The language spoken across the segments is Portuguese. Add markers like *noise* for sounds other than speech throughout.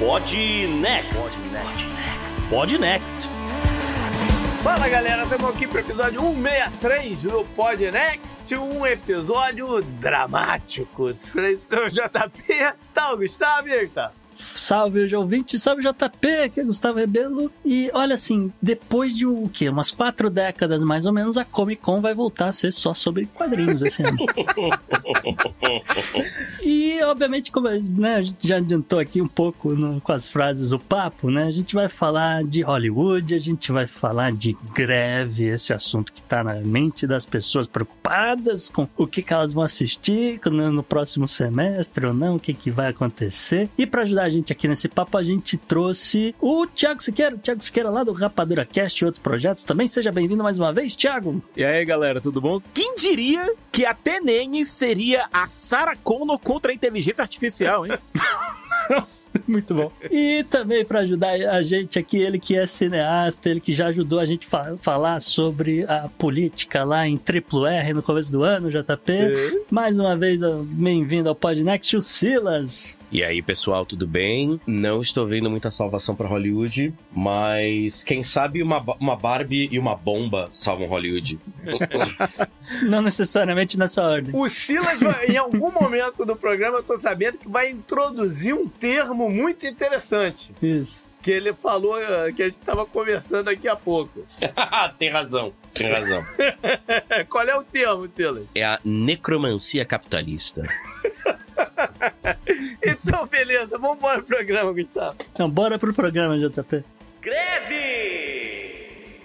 Pod Next. Pod Next. Fala galera, estamos aqui para o episódio 163 do Pod Next, um episódio dramático. Para isso, o JP, tá o Gustavo e aí, tá? Salve hoje ouvinte, salve JP, aqui é Gustavo Rebelo. E olha assim, depois de o quê? Umas quatro décadas mais ou menos, a Comic Con vai voltar a ser só sobre quadrinhos esse ano. *laughs* e obviamente, como né, a gente já adiantou aqui um pouco no, com as frases o papo, né? A gente vai falar de Hollywood, a gente vai falar de greve, esse assunto que tá na mente das pessoas preocupadas com o que, que elas vão assistir no, no próximo semestre ou não, o que, que vai acontecer. E para ajudar a gente aqui nesse papo, a gente trouxe o Thiago Siqueira, Thiago Siqueira lá do Rapadura Cast e outros projetos também. Seja bem-vindo mais uma vez, Thiago. E aí, galera, tudo bom? Quem diria que a Tenene seria a Sarah Connor contra a inteligência artificial, hein? *laughs* Nossa, muito bom. E também para ajudar a gente aqui, ele que é cineasta, ele que já ajudou a gente a falar sobre a política lá em Triplo R no começo do ano, JP. É. Mais uma vez, bem-vindo ao Podnext, o Silas. E aí, pessoal, tudo bem? Não estou vendo muita salvação para Hollywood, mas quem sabe uma, uma Barbie e uma bomba salvam Hollywood. *laughs* Não necessariamente nessa ordem. O Silas, em algum momento do programa, eu tô sabendo que vai introduzir um termo muito interessante. Isso que ele falou que a gente estava conversando aqui há pouco. *laughs* tem razão, tem razão. *laughs* Qual é o termo, Silas? É a necromancia capitalista. Então, beleza, vamos embora pro programa, Gustavo. Então, bora pro programa, JP. Greve!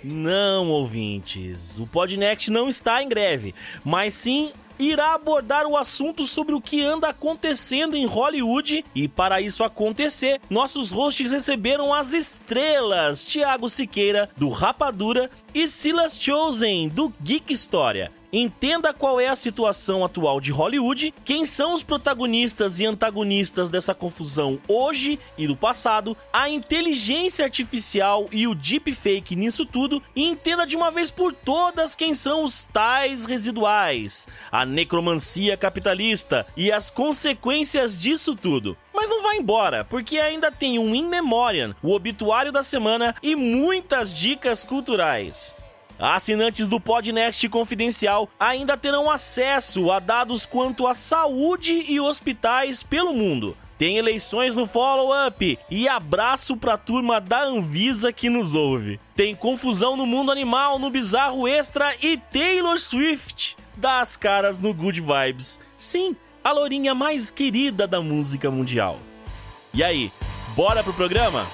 Não, ouvintes, o Podnext não está em greve, mas sim irá abordar o assunto sobre o que anda acontecendo em Hollywood e para isso acontecer, nossos hosts receberam as estrelas Thiago Siqueira do Rapadura e Silas Chosen do Geek História. Entenda qual é a situação atual de Hollywood, quem são os protagonistas e antagonistas dessa confusão hoje e no passado, a inteligência artificial e o deepfake nisso tudo, e entenda de uma vez por todas quem são os tais residuais, a necromancia capitalista e as consequências disso tudo. Mas não vai embora, porque ainda tem um In Memoriam, o obituário da semana e muitas dicas culturais. Assinantes do Podnext Confidencial ainda terão acesso a dados quanto à saúde e hospitais pelo mundo. Tem eleições no follow-up e abraço pra turma da Anvisa que nos ouve. Tem confusão no mundo animal no Bizarro Extra e Taylor Swift das caras no Good Vibes. Sim, a lourinha mais querida da música mundial. E aí, bora pro programa?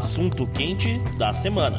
Assunto quente da semana.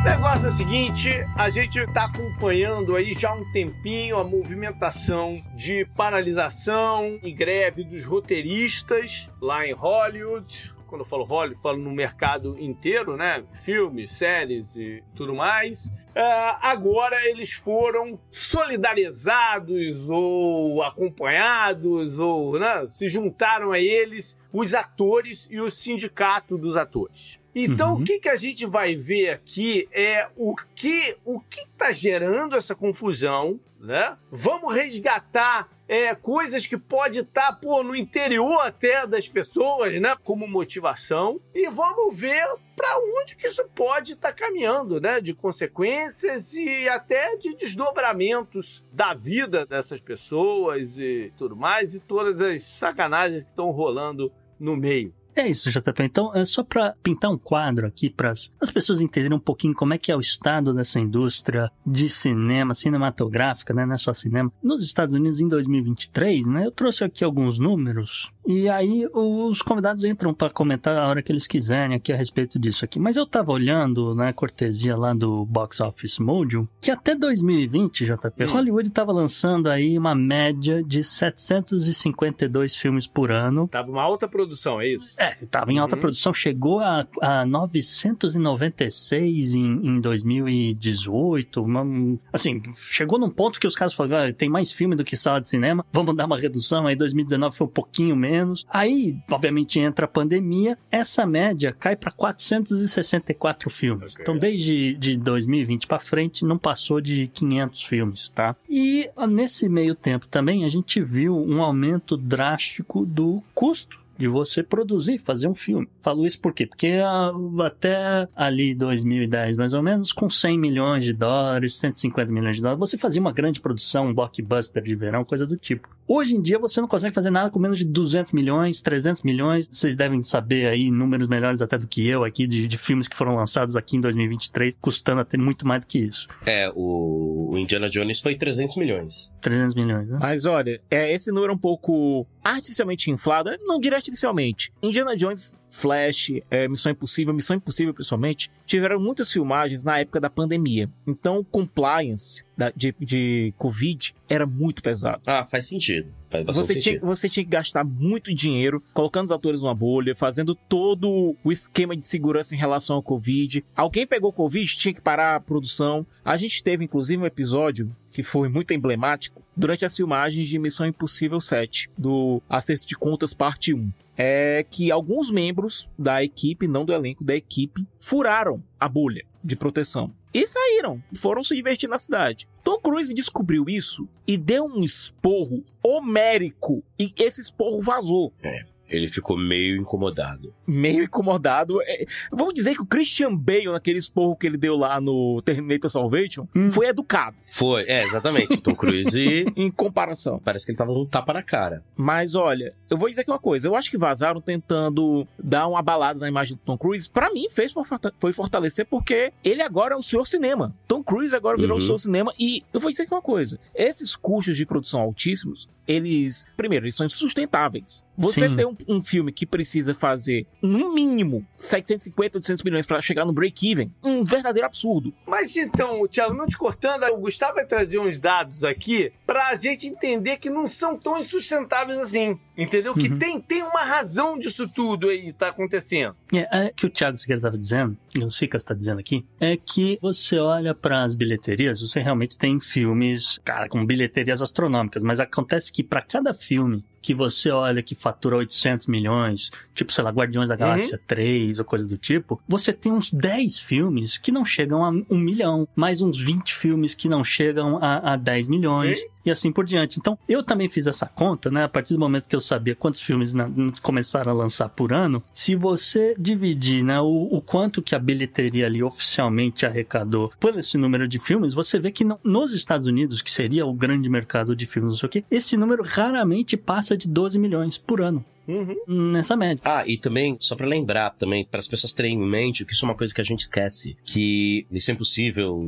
O negócio é o seguinte, a gente está acompanhando aí já há um tempinho a movimentação de paralisação e greve dos roteiristas lá em Hollywood, quando eu falo Hollywood, falo no mercado inteiro, né? Filmes, séries e tudo mais. Uh, agora eles foram solidarizados ou acompanhados ou né, se juntaram a eles os atores e o sindicato dos atores. Então, uhum. o que, que a gente vai ver aqui é o que o que está gerando essa confusão, né? Vamos resgatar é, coisas que pode estar tá, no interior até das pessoas, né? Como motivação. E vamos ver para onde que isso pode estar tá caminhando, né? De consequências e até de desdobramentos da vida dessas pessoas e tudo mais, e todas as sacanagens que estão rolando no meio. É isso, JP. Então, é só para pintar um quadro aqui para as pessoas entenderem um pouquinho como é que é o estado dessa indústria de cinema, cinematográfica, né? Não é só cinema. Nos Estados Unidos, em 2023, né? Eu trouxe aqui alguns números e aí os convidados entram para comentar a hora que eles quiserem aqui a respeito disso aqui. Mas eu tava olhando, né, cortesia lá do Box Office Mojo, que até 2020, JP, hum. Hollywood tava lançando aí uma média de 752 filmes por ano. Tava uma alta produção, é isso? É, tava em alta uhum. produção, chegou a, a 996 em, em 2018. Uma, assim, chegou num ponto que os caras falaram, ah, tem mais filme do que sala de cinema, vamos dar uma redução. Aí 2019 foi um pouquinho menos menos. Aí, obviamente, entra a pandemia, essa média cai para 464 filmes. Okay. Então, desde de 2020 para frente, não passou de 500 filmes, tá? E nesse meio tempo também a gente viu um aumento drástico do custo de você produzir, fazer um filme. Falo isso por quê? Porque ah, até ali 2010, mais ou menos, com 100 milhões de dólares, 150 milhões de dólares, você fazia uma grande produção, um blockbuster de verão, coisa do tipo. Hoje em dia você não consegue fazer nada com menos de 200 milhões, 300 milhões. Vocês devem saber aí números melhores até do que eu aqui de, de filmes que foram lançados aqui em 2023, custando até muito mais do que isso. É, o, o Indiana Jones foi 300 milhões. 300 milhões, né? Mas olha, é, esse número é um pouco artificialmente inflado, não diria artificialmente. Indiana Jones Flash, é, Missão Impossível, Missão Impossível principalmente, tiveram muitas filmagens na época da pandemia. Então, compliance da, de, de Covid era muito pesado. Ah, faz sentido. Faz você, sentido. Tinha, você tinha que gastar muito dinheiro colocando os atores numa bolha, fazendo todo o esquema de segurança em relação ao Covid. Alguém pegou Covid, tinha que parar a produção. A gente teve, inclusive, um episódio que foi muito emblemático durante as filmagens de Missão Impossível 7, do Acerto de Contas Parte 1 é que alguns membros da equipe, não do elenco, da equipe, furaram a bolha de proteção. E saíram, foram se divertir na cidade. Tom Cruise descobriu isso e deu um esporro homérico. E esse esporro vazou. É. Ele ficou meio incomodado. Meio incomodado. É, vamos dizer que o Christian Bale, naquele esporro que ele deu lá no Terminator Salvation, hum. foi educado. Foi, é, exatamente. Tom Cruise. *laughs* em comparação. Parece que ele tava um tapa na cara. Mas olha, eu vou dizer aqui uma coisa. Eu acho que vazaram tentando dar uma balada na imagem do Tom Cruise. Para mim, fez foi fortalecer porque ele agora é o senhor cinema. Tom Cruise agora virou uhum. o senhor cinema. E eu vou dizer aqui uma coisa. Esses custos de produção altíssimos, eles, primeiro, eles são insustentáveis. Você Sim. tem um um, filme que precisa fazer, no mínimo, 750, 800 milhões para chegar no break-even, um verdadeiro absurdo. Mas então, Thiago, não te cortando, o Gustavo vai trazer uns dados aqui pra gente entender que não são tão insustentáveis assim. Entendeu? Uhum. Que tem, tem uma razão disso tudo aí tá acontecendo. É, é que o Thiago Siqueira estava dizendo, o Sicas está dizendo aqui, é que você olha para as bilheterias, você realmente tem filmes, cara, com bilheterias astronômicas, mas acontece que para cada filme que você olha que fatura 800 milhões, tipo, sei lá, Guardiões da Galáxia uhum. 3 ou coisa do tipo, você tem uns 10 filmes que não chegam a um milhão, mais uns 20 filmes que não chegam a, a 10 milhões. Sim e assim por diante. Então, eu também fiz essa conta, né? A partir do momento que eu sabia quantos filmes né, começaram a lançar por ano, se você dividir, né, o, o, quanto que a bilheteria ali oficialmente arrecadou por esse número de filmes, você vê que não, nos Estados Unidos, que seria o grande mercado de filmes, não sei o quê, esse número raramente passa de 12 milhões por ano. Uhum. Nessa média. Ah, e também, só para lembrar também, para as pessoas terem em mente que isso é uma coisa que a gente esquece, que isso é impossível,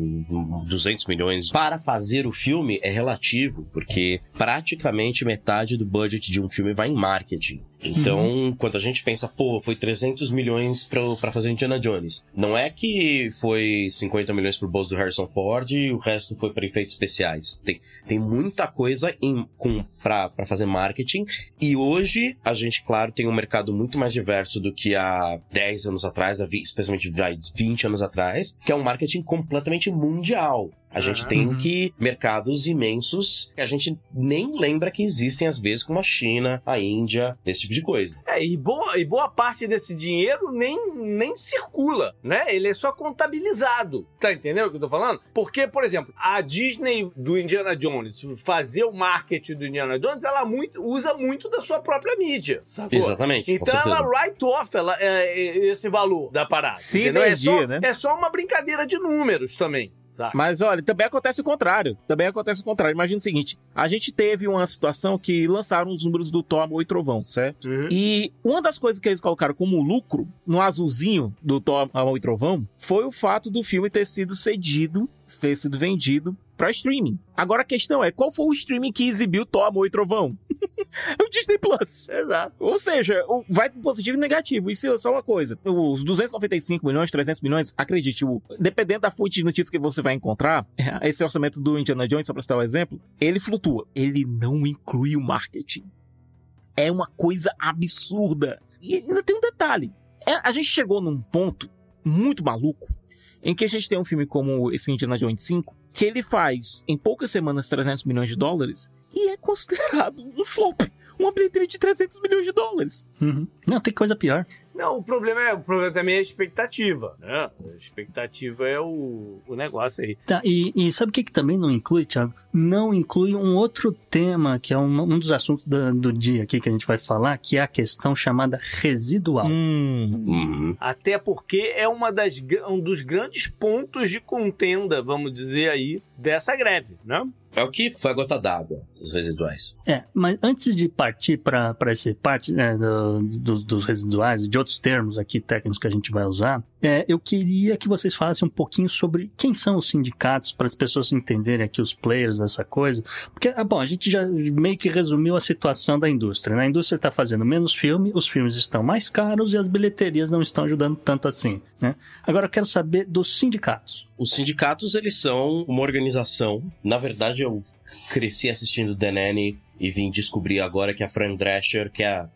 200 milhões. Para fazer o filme é relativo, porque praticamente metade do budget de um filme vai em marketing. Então, uhum. quando a gente pensa, pô, foi 300 milhões para fazer Indiana Jones. Não é que foi 50 milhões pro bolso do Harrison Ford e o resto foi para efeitos especiais. Tem, tem muita coisa em, com, pra, pra fazer marketing. E hoje, a gente, claro, tem um mercado muito mais diverso do que há 10 anos atrás, especialmente 20 anos atrás, que é um marketing completamente mundial. A gente uhum. tem que mercados imensos que a gente nem lembra que existem às vezes, como a China, a Índia, esse tipo de coisa. É, e boa, e boa parte desse dinheiro nem, nem circula, né? Ele é só contabilizado. Tá entendendo o que eu tô falando? Porque, por exemplo, a Disney do Indiana Jones, fazer o marketing do Indiana Jones, ela muito, usa muito da sua própria mídia, sacou? Exatamente. Então ela write off ela, é, é, esse valor da parada. Sinergia, é só, né? É só uma brincadeira de números também. Tá. Mas olha, também acontece o contrário. Também acontece o contrário. Imagina o seguinte: a gente teve uma situação que lançaram os números do Thor Amor e Trovão, certo? Uhum. E uma das coisas que eles colocaram como lucro no azulzinho do Thor Amor e Trovão foi o fato do filme ter sido cedido, ter sido vendido pra streaming. Agora a questão é, qual foi o streaming que exibiu Thor Amor e Trovão? *laughs* *laughs* o Disney Plus. Exato. Ou seja, vai pro positivo e negativo. Isso é só uma coisa. Os 295 milhões, 300 milhões, acredite, o- dependendo da fonte de notícias que você vai encontrar, *laughs* esse orçamento do Indiana Jones, só pra citar o exemplo, ele flutua. Ele não inclui o marketing. É uma coisa absurda. E ainda tem um detalhe. É- a gente chegou num ponto muito maluco em que a gente tem um filme como esse Indiana Jones 5, que ele faz em poucas semanas 300 milhões de dólares e é considerado um flop. Uma bilheteria de 300 milhões de dólares. Uhum. Não, tem coisa pior. Não, o problema é, o problema também é a expectativa, né? A expectativa é o, o negócio aí. Tá, e, e sabe o que, que também não inclui, Thiago? Não inclui um outro tema, que é um, um dos assuntos da- do dia aqui que a gente vai falar, que é a questão chamada residual. Hum. Uhum. Até porque é uma das, um dos grandes pontos de contenda, vamos dizer aí, dessa greve, né? É o que foi a gota d'água dos residuais. É, mas antes de partir para essa parte né, do- do- dos residuais e de outros termos aqui técnicos que a gente vai usar, é, eu queria que vocês falassem um pouquinho sobre quem são os sindicatos, para as pessoas entenderem aqui os players dessa coisa. Porque, ah, bom, a gente já meio que resumiu a situação da indústria. né? A indústria está fazendo menos filme, os filmes estão mais caros e as bilheterias não estão ajudando tanto assim. Né? Agora eu quero saber dos sindicatos. Os sindicatos, eles são uma organização. Na verdade, eu cresci assistindo The Nanny e vim descobrir agora que a Fran Drescher, que é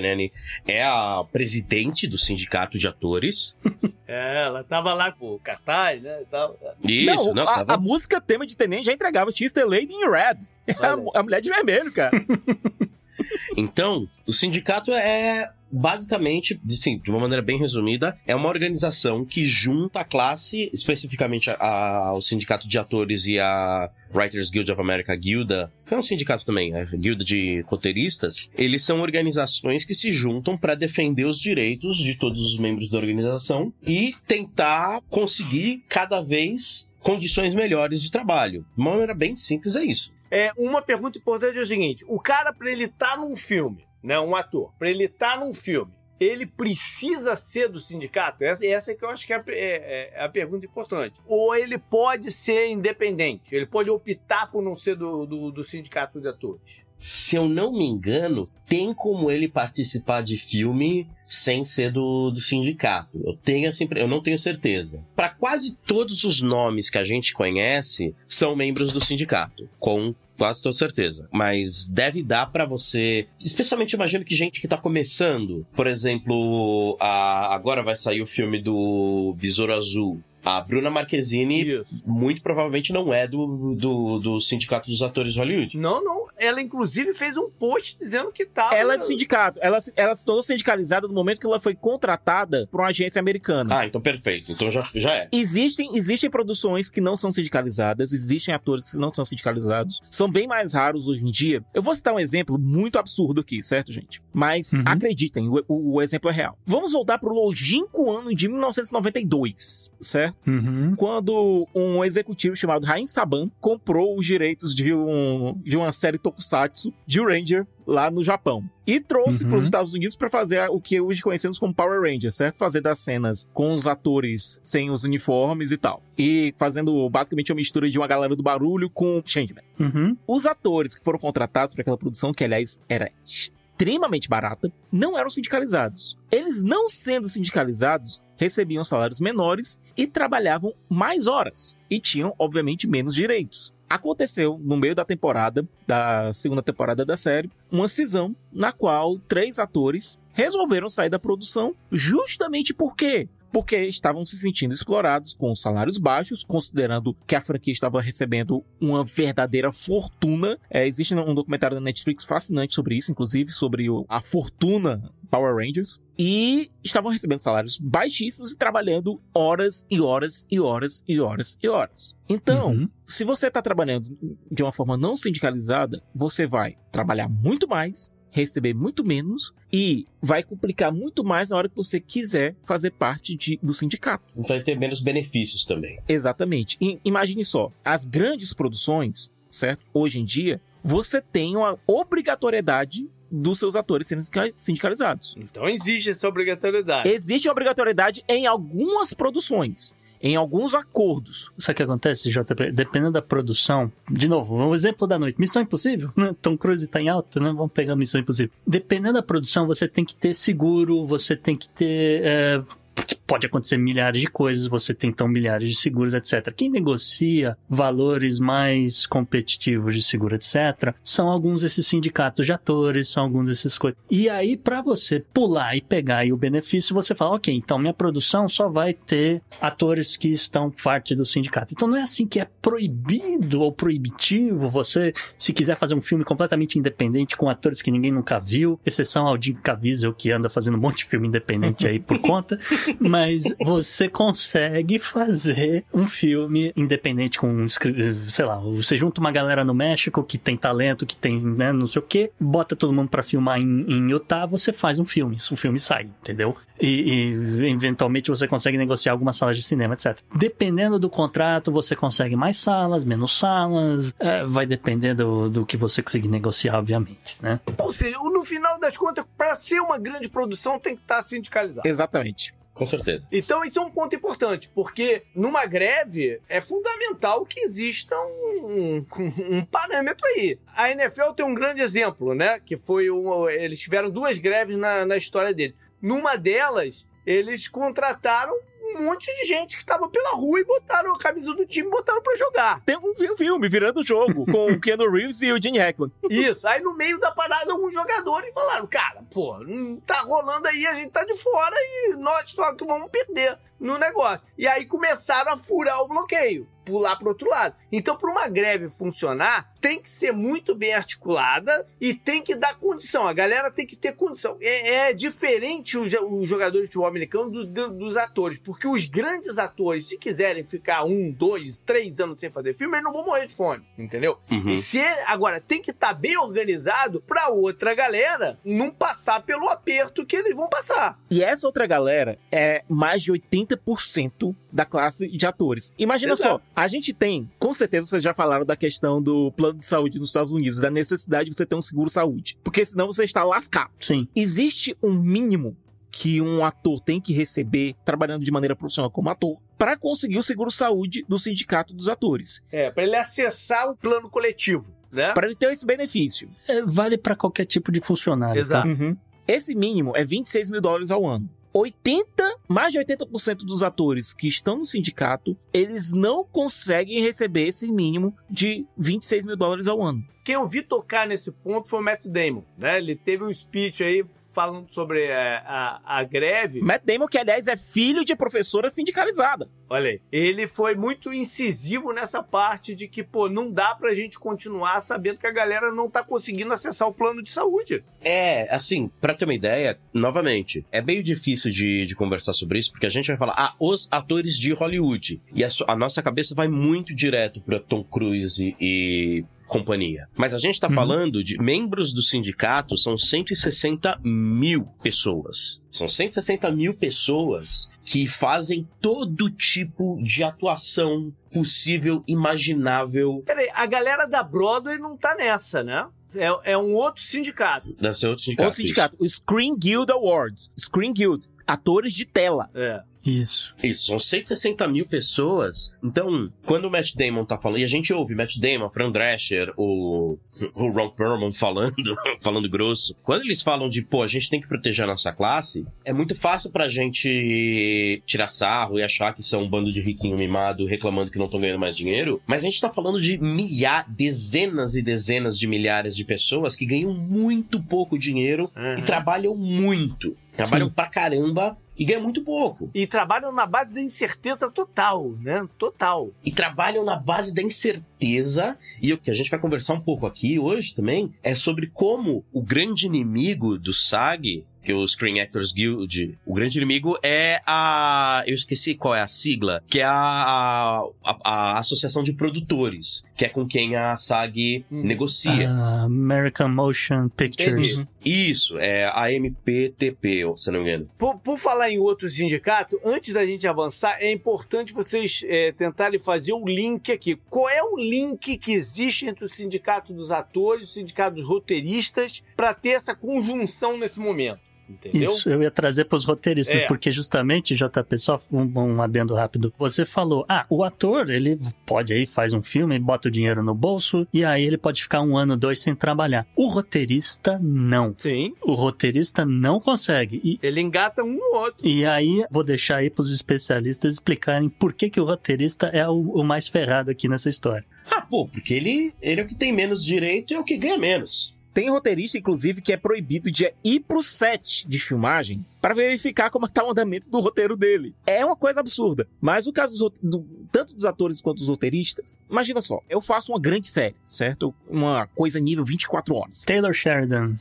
Nanny, é a presidente do sindicato de atores. *laughs* É, ela tava lá com o cartaz, né? E tal. Isso, não, não, a, tava- a música tema de Tenente já entregava She's the Lady in Red. *laughs* É a, a mulher de vermelho, cara. *laughs* Então, o sindicato é basicamente, sim, de uma maneira bem resumida, é uma organização que junta a classe, especificamente a- a- ao sindicato de atores e a Writers Guild of America, Guilda, que é um sindicato também, a Guilda de roteiristas, eles são organizações que se juntam para defender os direitos de todos os membros da organização e tentar conseguir cada vez condições melhores de trabalho. De uma maneira bem simples é isso. É, uma pergunta importante é o seguinte: o cara, pra ele estar num filme, né? Um ator, pra ele estar num filme, ele precisa ser do sindicato? Essa, essa é que eu acho que é a, é- é a pergunta importante. Ou ele pode ser independente? Ele pode optar por não ser do, do, do sindicato de atores? se eu não me engano, tem como ele participar de filme sem ser do, do sindicato. Eu tenho assim, eu não tenho certeza. Para quase todos os nomes que a gente conhece, são membros do sindicato, com quase toda certeza. Mas deve dar pra você, especialmente imagino que gente que tá começando, por exemplo, a- agora vai sair o filme do Besouro Azul. A Bruna Marquezine Isso. muito provavelmente não é do, do, do Sindicato dos Atores de Hollywood. Não, não. Ela, inclusive, fez um post dizendo que tava. Ela é do sindicato. Ela, se- ela se tornou sindicalizada no momento que ela foi contratada por uma agência americana. Ah, então perfeito. Então já, já é. Existem, existem produções que não são sindicalizadas, existem atores que não são sindicalizados, são bem mais raros hoje em dia. Eu vou citar um exemplo muito absurdo aqui, certo, gente? Mas Uhum. acreditem, o, o- o exemplo é real. Vamos voltar pro longínquo ano de 1992, certo? Uhum. Quando um executivo chamado Rain Saban comprou os direitos de, um, de uma série tokusatsu de Ranger lá no Japão. E trouxe Uhum. para os Estados Unidos para fazer o que hoje conhecemos como Power Rangers, certo? Fazer das cenas com os atores sem os uniformes e tal. E fazendo basicamente uma mistura de uma galera do barulho com Changeman. Uhum. Os atores que foram contratados para aquela produção, que aliás era extremamente barata, não eram sindicalizados. Eles não sendo sindicalizados, recebiam salários menores e trabalhavam mais horas. E tinham, obviamente, menos direitos. Aconteceu, no meio da temporada, da segunda temporada da série, uma cisão na qual três atores resolveram sair da produção justamente por quê? Porque estavam se sentindo explorados com salários baixos, considerando que a franquia estava recebendo uma verdadeira fortuna. É, existe um documentário da Netflix fascinante sobre isso, inclusive, sobre a fortuna Power Rangers. E estavam recebendo salários baixíssimos e trabalhando horas e horas e horas e horas e horas. Então, Uhum. se você está trabalhando de uma forma não sindicalizada, você vai trabalhar muito mais receber muito menos e vai complicar muito mais na hora que você quiser fazer parte de, do sindicato. Vai ter menos benefícios também. Exatamente. E, imagine só, as grandes produções, certo? Hoje em dia, você tem uma obrigatoriedade dos seus atores serem sindicalizados. Então existe essa obrigatoriedade. Existe obrigatoriedade em algumas produções em alguns acordos. Sabe o que acontece, JP? Dependendo da produção, de novo, um exemplo da noite, Missão Impossível, né? Tom Cruise tá em alta, né? Vamos pegar Missão Impossível. Dependendo da produção, você tem que ter seguro, você tem que ter é, pode acontecer milhares de coisas, você tem então milhares de seguros, etc. Quem negocia valores mais competitivos de seguro, etc., são alguns desses sindicatos de atores, são alguns desses coisas. E aí, para você pular e pegar aí o benefício, você fala, ok, então minha produção só vai ter atores que estão parte do sindicato. Então não é assim que é proibido ou proibitivo você, se quiser fazer um filme completamente independente com atores que ninguém nunca viu, exceção ao Jim Caviezel que anda fazendo um monte de filme independente aí por *laughs* conta. Mas você consegue fazer um filme independente com, sei lá, você junta uma galera no México que tem talento, que tem, né, não sei o que, bota todo mundo para filmar em, em Utah, você faz um filme, o filme sai, entendeu? E, e, eventualmente você consegue negociar algumas salas de cinema, etc. Dependendo do contrato, você consegue mais salas, menos salas, é, vai depender do, do que você conseguir negociar, obviamente, né? Ou seja, no final das contas, para ser uma grande produção, tem que estar sindicalizado. Exatamente. Com certeza. Então, isso é um ponto importante, porque numa greve é fundamental que exista um, um, um parâmetro aí. A NFL tem um grande exemplo, né? Que foi eles tiveram duas greves na, na história dele. Numa delas, eles contrataram um monte de gente que tava pela rua e botaram a camisa do time e botaram pra jogar. Tem um filme virando o jogo *laughs* com o Keanu Reeves e o Gene Hackman. Isso. Aí no meio da parada, alguns jogadores falaram: Cara, pô, não tá rolando aí, a gente tá de fora e nós só que vamos perder no negócio. E aí começaram a furar o bloqueio pular para outro lado. Então, para uma greve funcionar, tem que ser muito bem articulada e tem que dar condição. A galera tem que ter condição. É, é diferente o, o, jogador de futebol americano do, do, dos atores, porque os grandes atores, se quiserem ficar um, dois, três anos sem fazer filme, eles não vão morrer de fome, entendeu? Uhum. E se agora tem que estar tá bem organizado para outra galera não passar pelo aperto que eles vão passar. E essa outra galera é mais de 80% da classe de atores. Imagina Exato. só, a gente tem, com certeza vocês já falaram da questão do plano de saúde nos Estados Unidos, da necessidade de você ter um seguro saúde, porque senão você está lascado. Sim. Existe um mínimo que um ator tem que receber trabalhando de maneira profissional como ator para conseguir o seguro saúde do sindicato dos atores. É, para ele acessar o plano coletivo, né? Para ele ter esse benefício. É, vale para qualquer tipo de funcionário. Tá? Exato. Tá? Uhum. Esse mínimo é 26 mil dólares ao ano. 80, mais de 80% dos atores que estão no sindicato, eles não conseguem receber esse mínimo de 26 mil dólares ao ano. Quem eu vi tocar nesse ponto foi o Matt Damon, né? Ele teve um speech aí falando sobre é, a, a greve. Matt Damon, que aliás é filho de professora sindicalizada. Olha aí. Ele foi muito incisivo nessa parte de que, pô, não dá pra gente continuar sabendo que a galera não tá conseguindo acessar o plano de saúde. É, assim, pra ter uma ideia, novamente, é meio difícil de, de conversar sobre isso, porque a gente vai falar, ah, os atores de Hollywood. E a, a nossa cabeça vai muito direto pra Tom Cruise e companhia. Mas a gente está uhum. falando de membros do sindicato, são 160 mil pessoas. São 160 mil pessoas que fazem todo tipo de atuação possível, imaginável. Peraí, a galera da Broadway não tá nessa, né? É, é um outro sindicato. Deve ser outro sindicato. Outro sindicato. Isso. O Screen Guild Awards. Screen Guild. Atores de tela. É. Isso. Isso, são 160 mil pessoas. Então, quando o Matt Damon tá falando, e a gente ouve Matt Damon, Fran Drescher, o, o Ron Perlman falando, *laughs* falando grosso. Quando eles falam de, pô, a gente tem que proteger a nossa classe, é muito fácil pra gente tirar sarro e achar que são um bando de riquinho mimado reclamando que não estão ganhando mais dinheiro. Mas a gente tá falando de milhares, dezenas e dezenas de milhares de pessoas que ganham muito pouco dinheiro uhum. e trabalham muito. Trabalham Sim. pra caramba e ganham muito pouco. E trabalham na base da incerteza total, né? Total. E trabalham na base da incerteza. E o que a gente vai conversar um pouco aqui hoje também é sobre como o grande inimigo do SAG que o Screen Actors Guild, o grande inimigo é a. Eu esqueci qual é a sigla, que é a, a, a Associação de Produtores, que é com quem a SAG Hum. negocia. Ah, American Motion Pictures. Entendi. Isso, é a MPTP, se não me engano. Por, por falar em outro sindicato, antes da gente avançar, é importante vocês é, tentarem fazer o link aqui. Qual é o link que existe entre o sindicato dos atores e o sindicato dos roteiristas para ter essa conjunção nesse momento? Entendeu? Isso, eu ia trazer pros roteiristas, É. porque justamente, JP, só um, um adendo rápido. Você falou, ah, o ator, ele pode aí, faz um filme, bota o dinheiro no bolso, e aí ele pode ficar um ano, dois sem trabalhar. O roteirista, não. Sim. O roteirista não consegue. E, Ele engata um no outro. e aí, vou deixar aí pros especialistas explicarem por que, que o roteirista é o, o mais ferrado aqui nessa história. Ah, pô, porque ele, ele é o que tem menos direito e é o que ganha menos. Tem roteirista, inclusive, que é proibido de ir pro set de filmagem para verificar como tá o andamento do roteiro dele. É uma coisa absurda. Mas o caso dos, do- tanto dos atores quanto dos roteiristas, imagina só, eu faço uma grande série, certo? Uma coisa nível 24 horas. Taylor Sheridan.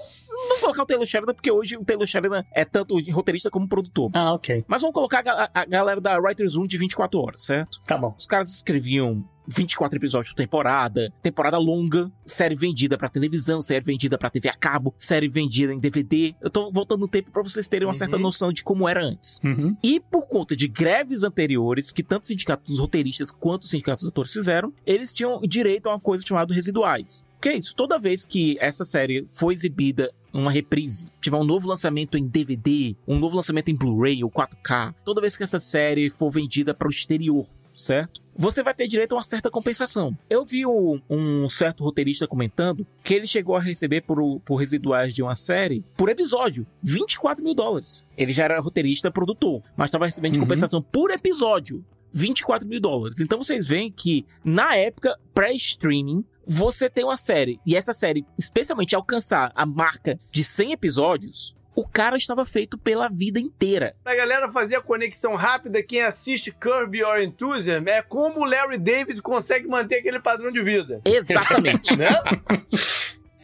Vou colocar o Taylor Sheridan, porque hoje o Taylor Sheridan é tanto roteirista como produtor. Ah, ok. Mas vamos colocar a, a galera da Writers Room de 24 horas, certo? Tá bom. Os caras escreviam 24 episódios por temporada, temporada longa, série vendida pra televisão, série vendida pra TV a cabo, série vendida em DVD. Eu tô voltando no tempo pra vocês terem uma certa Uhum. noção de como era antes. Uhum. E por conta de greves anteriores, que tanto o sindicato dos roteiristas quanto o sindicato dos atores fizeram, eles tinham direito a uma coisa chamada residuais. Que é isso? Toda vez que essa série foi exibida uma reprise, tiver um novo lançamento em DVD, um novo lançamento em Blu-ray ou 4K, toda vez que essa série for vendida para o exterior, certo? Você vai ter direito a uma certa compensação. Eu vi um, um certo roteirista comentando que ele chegou a receber por, por residuais de uma série, por episódio, 24 mil dólares. Ele já era roteirista produtor, mas estava recebendo Uhum. compensação por episódio. 24 mil dólares. Então vocês veem que, na época pré-streaming, você tem uma série, e essa série, especialmente alcançar a marca de 100 episódios, o cara estava feito pela vida inteira. Pra galera fazer a conexão rápida, quem assiste Curb Your Enthusiasm é como o Larry David consegue manter aquele padrão de vida. Exatamente. *laughs* Né?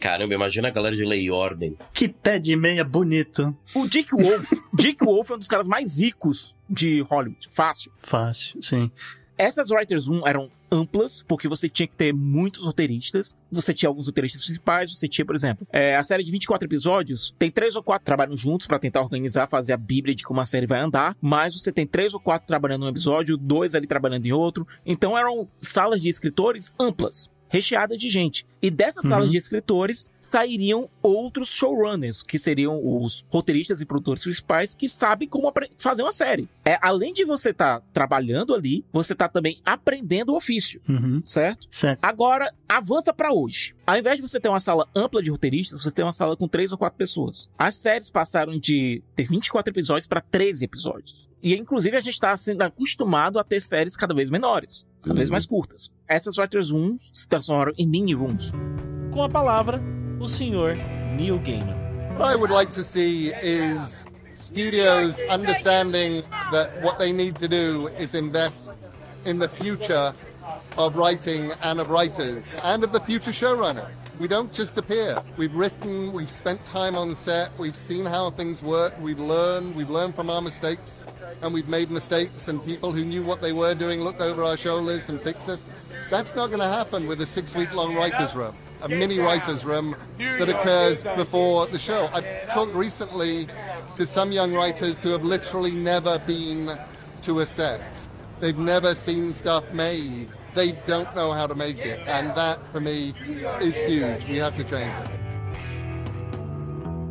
Caramba, imagina a galera de Lei e Ordem. Que pé de meia bonito. o Dick Wolf, Dick Wolf é um dos caras mais ricos de Hollywood, fácil. Fácil, sim. Essas Writers Room eram amplas, porque você tinha que ter muitos roteiristas. Você tinha alguns roteiristas principais, você tinha, por exemplo, é, a série de 24 episódios, tem três ou quatro trabalham juntos pra tentar organizar, fazer a bíblia de como a série vai andar, mas você tem três ou quatro trabalhando em um episódio, dois ali trabalhando em outro. Então eram salas de escritores amplas. Recheadas de gente. E dessas Uhum. salas de escritores sairiam outros showrunners, que seriam os roteiristas e produtores principais que sabem como fazer uma série. É, além de você estar trabalhando ali, você tá também aprendendo o ofício, Uhum. certo? Certo. Agora, avança pra hoje. Ao invés de você ter uma sala ampla de roteiristas, você tem uma sala com três ou quatro pessoas. As séries passaram de ter 24 episódios pra 13 episódios. E, inclusive, a gente tá sendo acostumado a ter séries cada vez menores, cada vez Uhum. mais curtas. Essas writers rooms se transformaram em mini rooms. Com a palavra, o senhor Neil Gaiman. I would like to see is studios understanding that what they need to do is invest in the future of writing and of writers and of the future showrunners. We don't just appear. We've written, we've spent time on set, we've seen how things work, we've learned, we've learned from our mistakes, and we've made mistakes, and people who knew what they were doing looked over our shoulders and fixed us. That's not going to happen with a six week long writer's room, a mini writer's room that occurs before the show. I talked recently to some young writers who have literally never been to a set. They've never seen stuff made. They don't know how to make it. And that, for me, is huge. We have to change it.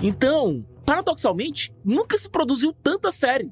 Então, paradoxalmente, nunca se produziu tanta série.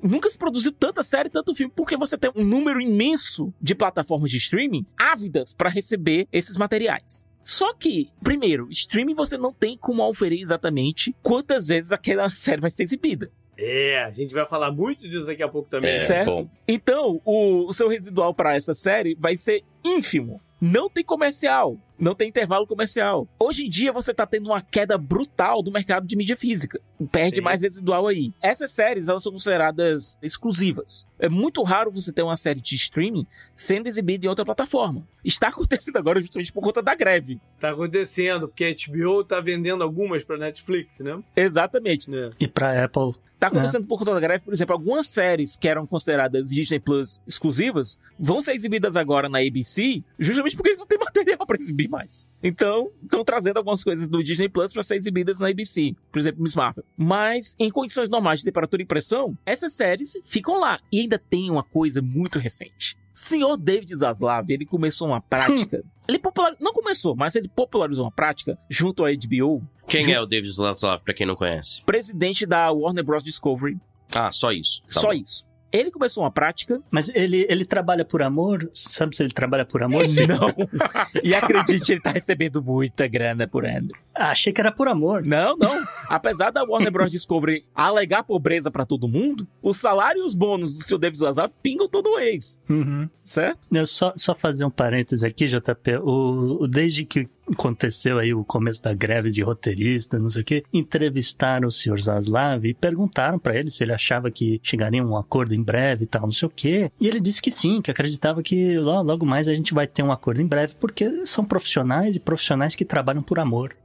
Nunca se produziu tanta série, tanto filme, porque você tem um número imenso de plataformas de streaming ávidas para receber esses materiais. Só que, primeiro, streaming você não tem como auferir exatamente quantas vezes aquela *laughs* série vai ser exibida, É, a gente vai falar muito disso daqui a pouco também. É, né? certo? bom. Então, o, o seu residual para essa série vai ser ínfimo. Não tem comercial. Não tem intervalo comercial. Hoje em dia você tá tendo uma queda brutal do mercado de mídia física. Perde Sim. mais residual aí. Essas séries, elas são consideradas exclusivas. É muito raro você ter uma série de streaming sendo exibida em outra plataforma. Está *laughs* acontecendo agora justamente por conta da greve. Tá acontecendo, porque a HBO tá vendendo algumas pra Netflix, né? Exatamente. É. E pra Apple, Tá acontecendo por conta da greve, por exemplo, algumas séries que eram consideradas Disney Plus exclusivas vão ser exibidas agora na ABC, justamente porque eles não têm material pra exibir mais. Então, estão trazendo algumas coisas do Disney Plus pra ser exibidas na ABC, por exemplo, Miss Marvel. Mas em condições normais de temperatura e pressão, essas séries ficam lá. E ainda tem uma coisa muito recente. Senhor David Zaslav, ele começou uma prática. *laughs* ele popular... não começou, mas ele popularizou uma prática junto à HBO, Quem é o David Zaslav, pra quem não conhece? presidente da Warner Bros. Discovery. Ah, só isso. Tá Só bom. isso. Ele começou uma prática mas ele, ele trabalha por amor? Sabe se ele trabalha por amor? Não. *laughs* e acredite, ele tá recebendo muita grana por ano. Ah, achei que era por amor. Não, não. *laughs* Apesar da Warner Bros. Discovery alegar pobreza pra todo mundo, o salário e os bônus do seu David Zaslav pingam todo mês, Uhum. certo? Eu só, só fazer um parênteses aqui, JP. O, o- desde que aconteceu aí o começo da greve de roteirista, não sei o quê, entrevistaram o senhor Zaslav e perguntaram pra ele se ele achava que chegaria a um acordo em breve e tal, não sei o quê. E ele disse que sim, que acreditava que lo- logo mais a gente vai ter um acordo em breve, porque são profissionais e profissionais que trabalham por amor.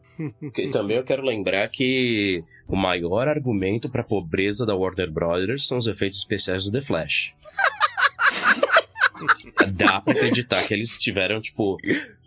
E também eu quero lembrar que o maior argumento pra pobreza da Warner Brothers são os efeitos especiais do The Flash. *laughs* Dá pra acreditar que eles tiveram, tipo,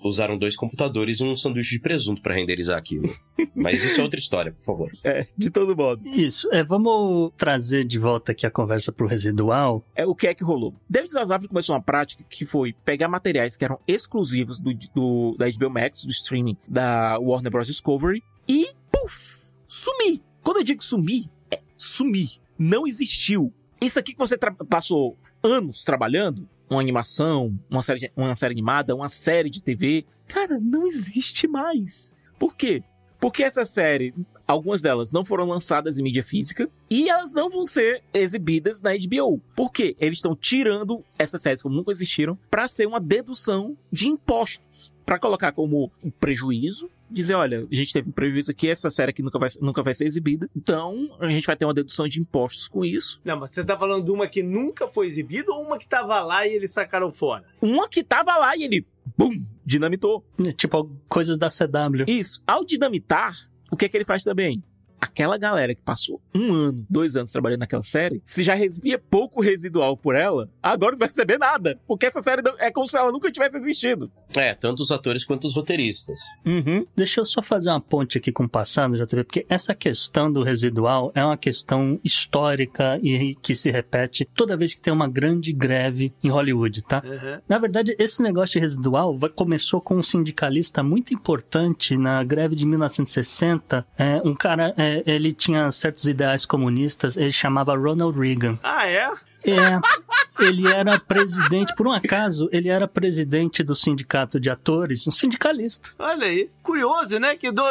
usaram dois computadores e um sanduíche de presunto pra renderizar aquilo. Mas isso é outra história, por favor. *laughs* É, de todo modo. Isso, é, vamos trazer de volta aqui a conversa pro residual. É o que é que rolou. David Zaslav começou uma prática que foi pegar materiais que eram exclusivos do, do- da HBO Max, do streaming da Warner Bros. Discovery, e, puf, sumir. Quando eu digo sumir, é sumir. Não existiu. Isso aqui que você passou anos trabalhando, uma animação, uma série, uma série animada, uma série de TV, cara, não existe mais. Por quê? Porque essa série, algumas delas não foram lançadas em mídia física e elas não vão ser exibidas na HBO. Por quê? Eles estão tirando essas séries como nunca existiram para ser uma dedução de impostos, para colocar como um prejuízo dizer, olha, a gente teve um prejuízo aqui, essa série aqui nunca vai, nunca vai ser exibida, então a gente vai ter uma dedução de impostos com isso. Não, mas você tá falando de uma que nunca foi exibida ou uma que tava lá e eles sacaram fora? Uma que tava lá e ele, bum, dinamitou. Tipo, coisas da CW. Isso. Ao dinamitar, o que é que ele faz também? Aquela galera que passou um ano, dois anos trabalhando naquela série, se já recebia pouco residual por ela, agora não vai receber nada. Porque essa série não- é como se ela nunca tivesse existido. É, tanto os atores quanto os roteiristas. Uhum. Deixa eu só fazer uma ponte aqui com o passado, JTV, porque essa questão do residual é uma questão histórica e que se repete toda vez que tem uma grande greve em Hollywood, tá? Uhum. Na verdade, esse negócio de residual começou com um sindicalista muito importante na greve de 1960. É, um cara, é, ele tinha certos ideais comunistas, ele chamava Ronald Reagan. Ah, é? É, ele era presidente, por um acaso, ele era presidente do sindicato de atores, um sindicalista. Olha aí. Curioso, né? Que do-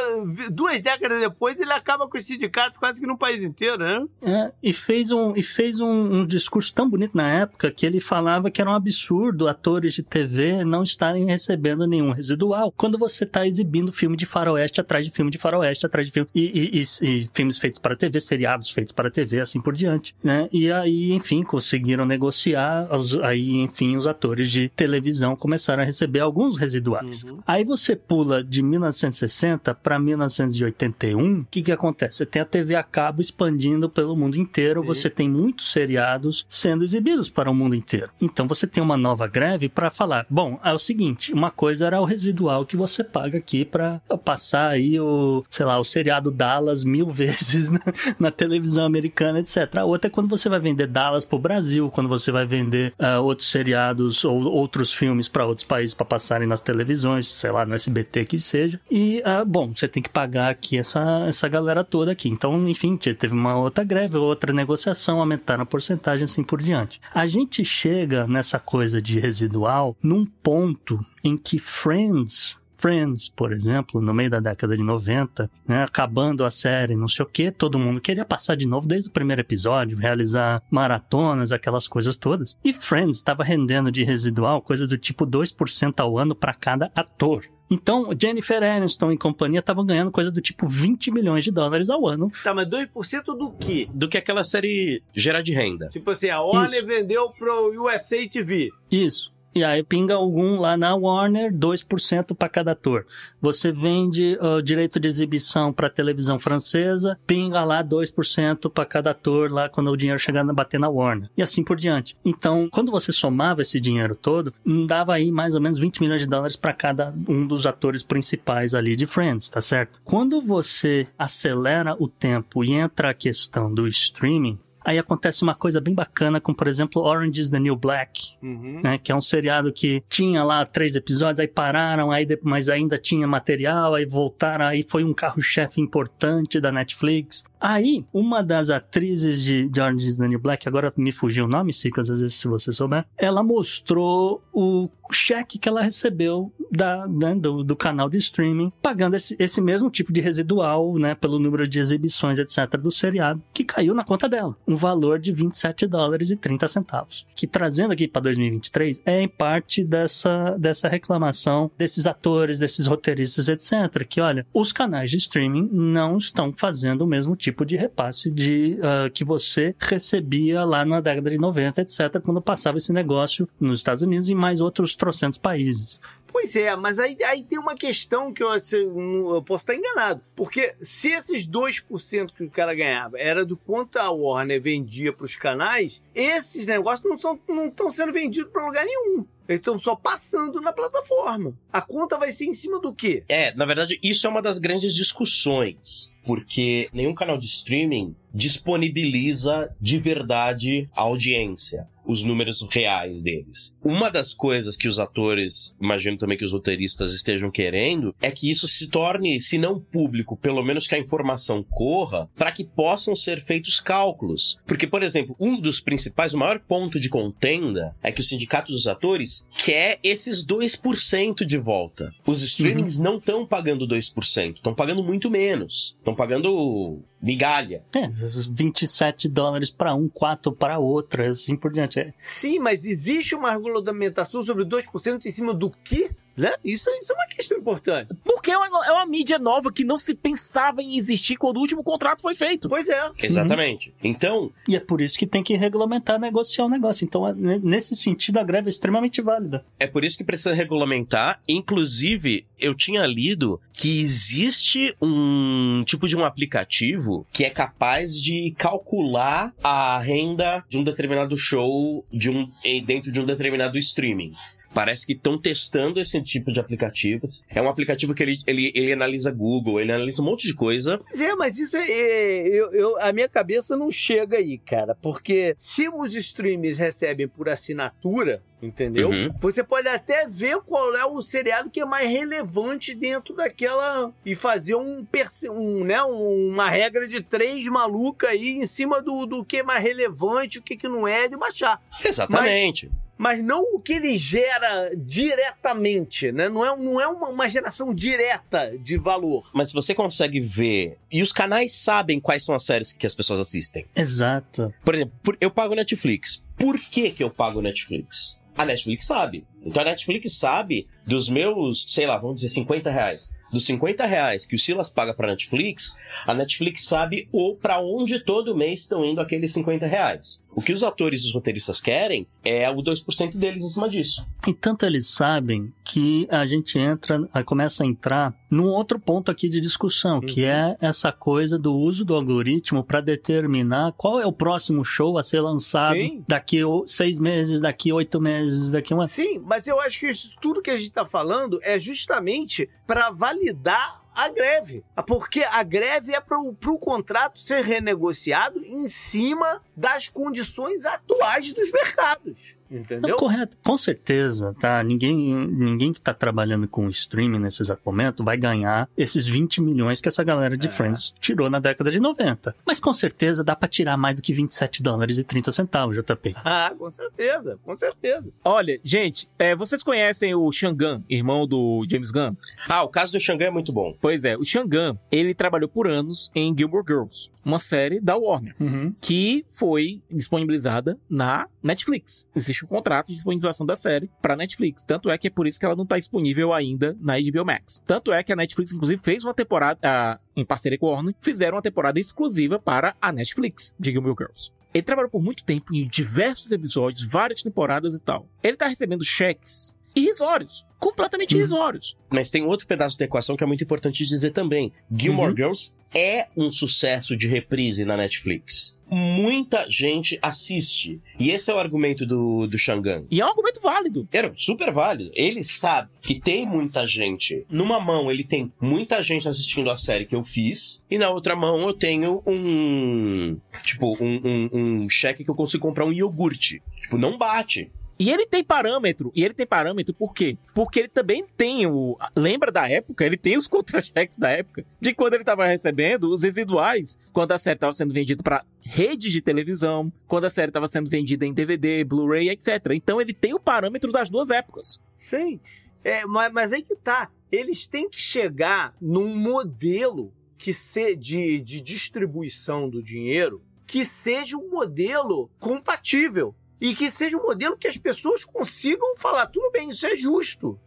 duas décadas depois ele acaba com os sindicatos quase que no país inteiro, né? É, e fez, um, e fez um, um discurso tão bonito na época que ele falava que era um absurdo atores de TV não estarem recebendo nenhum residual quando você está exibindo filme de faroeste atrás de filme de faroeste atrás de filme e, e- e- e filmes feitos para TV, seriados feitos para TV, assim por diante, né? E aí, enfim, conseguiram negociar, os- aí, enfim, os atores de televisão começaram a receber alguns residuais. Aí você pula de 1960 para 1981, o que que acontece? Você tem a TV a cabo expandindo pelo mundo inteiro, você tem muitos seriados sendo exibidos para o mundo inteiro. Então você tem uma nova greve para falar, bom, é o seguinte, uma coisa era o residual que você paga aqui para passar aí o, sei lá, o seriado Dallas mil *laughs* vezes na, na televisão americana, etc. A outra é quando você vai vender Dallas pro Brasil, quando você vai vender ah, outros seriados ou outros filmes para outros países para passarem nas televisões, sei lá, no SBT que seja. E, ah, bom, você tem que pagar aqui essa, essa galera toda aqui. Então, enfim, te- teve uma outra greve, outra negociação, aumentaram a porcentagem assim por diante. A gente chega nessa coisa de residual num ponto em que Friends Friends, por exemplo, no meio da década de 90, né, acabando a série, não sei o que, todo mundo queria passar de novo desde o primeiro episódio, realizar maratonas, aquelas coisas todas. E Friends estava rendendo de residual coisa do tipo 2% ao ano para cada ator. Então, Jennifer Aniston e companhia estavam ganhando coisa do tipo 20 milhões de dólares ao ano. Tá, mas 2% do quê? Do que aquela série gerar de renda. Tipo assim, a Warner vendeu pro USA TV. Isso. E aí pinga algum lá na Warner, 2% para cada ator. Você vende o direito de exibição para televisão francesa, pinga lá 2% para cada ator lá quando o dinheiro chegar a bater na Warner. E assim por diante. Então, quando você somava esse dinheiro todo, dava aí mais ou menos 20 milhões de dólares para cada um dos atores principais ali de Friends, tá certo? Quando você acelera o tempo e entra a questão do streaming, Aí acontece uma coisa bem bacana, como por exemplo Orange is the New Black, Uhum. né? Que é um seriado que tinha lá três episódios, aí pararam, aí mas ainda tinha material, aí voltaram, aí foi um carro-chefe importante da Netflix. Aí, uma das atrizes de, Orange is the New Black, agora me fugiu o nome, Cicas, às vezes se você souber, ela mostrou o cheque que ela recebeu da, né, do, do canal de streaming, pagando esse, esse mesmo tipo de residual, né, pelo número de exibições, etc., do seriado, que caiu na conta dela. Um valor de 27 dólares e 30 centavos. Que trazendo aqui para 2023 é em parte dessa, dessa reclamação desses atores, desses roteiristas, etc., que olha, os canais de streaming não estão fazendo o mesmo tipo de repasse de ah, que você recebia lá na década de 90, etc., quando passava esse negócio nos Estados Unidos e mais outros trocentos países. Pois é, mas aí, aí tem uma questão que eu, assim, eu posso estar enganado. Porque se esses 2% que o cara ganhava era do quanto a Warner vendia para os canais, esses negócios não estão não tão sendo vendidos para lugar nenhum. Eles estão só passando na plataforma. A conta vai ser em cima do quê? É, na verdade, isso é uma das grandes discussões. Porque nenhum canal de streaming disponibiliza de verdade a audiência, os números reais deles. Uma das coisas que os atores, imagino também que os roteiristas estejam querendo, é que isso se torne, se não público, pelo menos que a informação corra, para que possam ser feitos cálculos. Porque, por exemplo, um dos principais, o maior ponto de contenda é que o Sindicato dos Atores quer esses 2% de volta. Os streamings não estão pagando 2%, estão pagando muito menos. Estão pagando migalha. É, 27 dólares para um, 4 para outra, assim por diante. É, Sim, mas existe uma regulamentação sobre 2% em cima do quê? Né? Isso, isso é uma questão importante. Porque é uma, é uma mídia nova que não se pensava em existir quando o último contrato foi feito. Pois é. Exatamente. Então, E é por isso que tem que regulamentar, negociar o negócio. Então, é- ne- nesse sentido, a greve é extremamente válida. É por isso que precisa regulamentar. Inclusive, eu tinha lido que existe um tipo de um aplicativo que é capaz de calcular a renda de um determinado show de um, dentro de um determinado streaming. Parece que estão testando esse tipo de aplicativos. É um aplicativo que ele, ele, ele analisa Google, ele analisa um monte de coisa. Pois é, mas isso é. é, eu, eu- a minha cabeça não chega aí, cara. Porque se os streams recebem por assinatura, entendeu? Uhum. Você pode até ver qual é o seriado que é mais relevante dentro daquela. E fazer um, um, né, um- uma regra de três maluca aí em cima do, do que é mais relevante, o que, que não é, de baixar. Exatamente. Mas não o que ele gera diretamente, né? Não é, não é uma, uma geração direta de valor. Mas se você consegue ver. E os canais sabem quais são as séries que as pessoas assistem. Exato. Por exemplo, eu pago Netflix. Por que, que eu pago Netflix? A Netflix sabe. Então a Netflix sabe dos meus, sei lá, vamos dizer 50 reais. Dos 50 reais que o Silas paga pra Netflix, a Netflix sabe ou para onde todo mês estão indo aqueles 50 reais. O que os atores e os roteiristas querem é o 2% deles em cima disso. E tanto eles sabem que a gente entra, começa a entrar num outro ponto aqui de discussão, que é essa coisa do uso do algoritmo para determinar qual é o próximo show a ser lançado Sim. daqui o- seis meses, daqui oito meses, daqui uma. Sim, mas eu acho que isso tudo que a gente está falando é justamente para validar a greve. Porque a greve é para o contrato ser renegociado em cima das condições atuais dos mercados. Entendeu? Não, correto, com certeza, tá? Ninguém, ninguém que tá trabalhando com streaming nesse exato momento vai ganhar esses 20 milhões que essa galera de É. Friends tirou na década de 90. Mas com certeza dá pra tirar mais do que 27 dólares e 30 centavos, JP. *laughs* Ah, com certeza, com certeza. Olha, gente, é, vocês conhecem o Shangan, irmão do James Gunn? Ah, o caso do Xangai é muito bom. Pois é, o Shangan, ele trabalhou por anos em Gilmore Girls, uma série da Warner. Uhum. que foi disponibilizada na Netflix. Existe um contrato de disponibilização da série para Netflix. Tanto é que é por isso que ela não está disponível ainda na HBO Max. Tanto é que a Netflix, inclusive, fez uma temporada, em parceria com a Warner, fizeram uma temporada exclusiva para a Netflix de Gilmore Girls. Ele trabalhou por muito tempo em diversos episódios, várias temporadas e tal. Ele tá recebendo cheques irrisórios. Completamente Uhum. irrisórios. Mas tem outro pedaço da equação que é muito importante dizer também. Gilmore Uhum. Girls é um sucesso de reprise na Netflix. Muita gente assiste. E esse é o argumento do, do Shangan. E é um argumento válido. Era super válido. Ele sabe que tem muita gente. Numa mão, ele tem muita gente assistindo a série que eu fiz. E na outra mão, eu tenho um. Tipo, um, um, um cheque que eu consigo comprar um iogurte. Tipo, não bate. E ele tem parâmetro, e ele tem parâmetro por quê? Porque ele também tem o. Lembra da época? Ele tem os *laughs* contra-cheques da época, de quando ele estava recebendo os residuais, quando a série estava sendo vendida para redes de televisão, quando a série estava sendo vendida em DVD, Blu-ray, etc. Então ele tem o parâmetro das duas épocas. Sim. É, mas, mas aí que tá. Eles têm que chegar num modelo que se, de, de distribuição do dinheiro que seja um modelo compatível. E que seja um modelo que as pessoas consigam falar, tudo bem, isso é justo.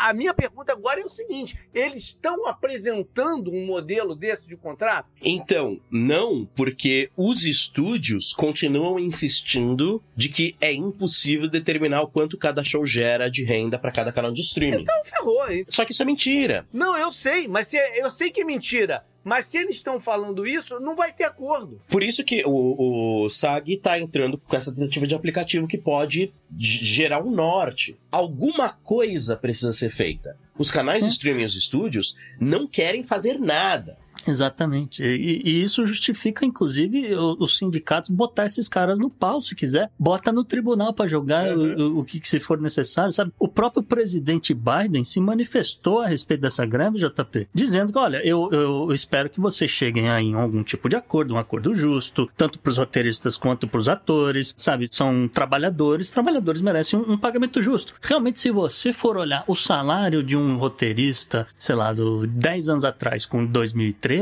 A minha pergunta agora é o seguinte: eles estão apresentando um modelo desse de contrato? Então, não, porque os estúdios continuam insistindo de que é impossível determinar o quanto cada show gera de renda para cada canal de streaming. Então ferrou. hein? Só que isso é mentira. Não, eu sei, mas se, eu sei que é mentira. Mas se eles estão falando isso, não vai ter acordo. Por isso que o, o SAG tá entrando com essa tentativa de aplicativo que pode gerar um norte. Alguma coisa precisa ser feita. Os canais de streaming e os estúdios não querem fazer nada. Exatamente. E, e isso justifica, inclusive, o- os sindicatos botar esses caras no pau, se quiser. Bota no tribunal pra jogar Uhum. o, o que, que se for necessário, sabe? O próprio presidente Biden se manifestou a respeito dessa greve, JP, dizendo que, olha, eu, eu espero que vocês cheguem aí em algum tipo de acordo, um acordo justo, tanto pros roteiristas quanto pros atores, sabe? São trabalhadores, trabalhadores merecem um, um pagamento justo. Realmente, se você for olhar o salário de um roteirista, sei lá, do 10 anos atrás com 2013,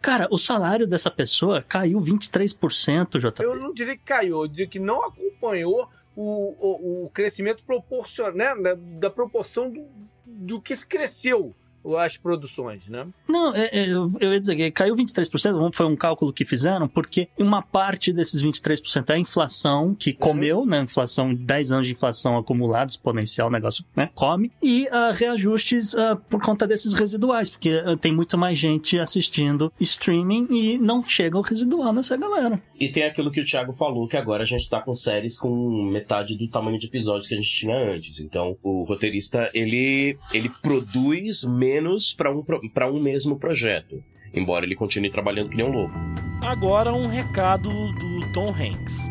cara, o salário dessa pessoa caiu 23%, JP. Eu não diria que caiu, eu diria que não acompanhou o, o, o crescimento proporcional, né, da, da proporção do, do que se cresceu as produções, né? Não, é- é, eu, eu ia dizer que caiu 23%, foi um cálculo que fizeram, porque uma parte desses 23% é a inflação que comeu, né? Inflação, 10 anos de inflação acumulada, exponencial, o negócio, né? Come. E ah, reajustes ah, por conta desses residuais, porque ah, tem muito mais gente assistindo streaming e não chega o residual nessa galera. E tem aquilo que o Thiago falou, que agora a gente tá com séries com metade do tamanho de episódios que a gente tinha antes. Então, o roteirista, ele, ele produz menos para um, pro- pra um mesmo projeto. Embora ele continue trabalhando que nem um louco. Agora um recado do Tom Hanks.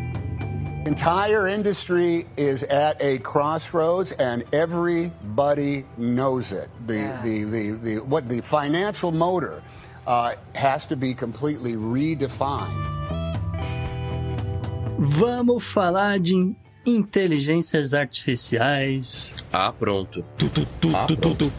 entire industry is at a crossroads and everybody knows it the, the, the, the, what the financial motor uh, has to be completely redefined Vamos falar de inteligências artificiais. Ah, pronto. Tu, tu, tu, Ah, tu,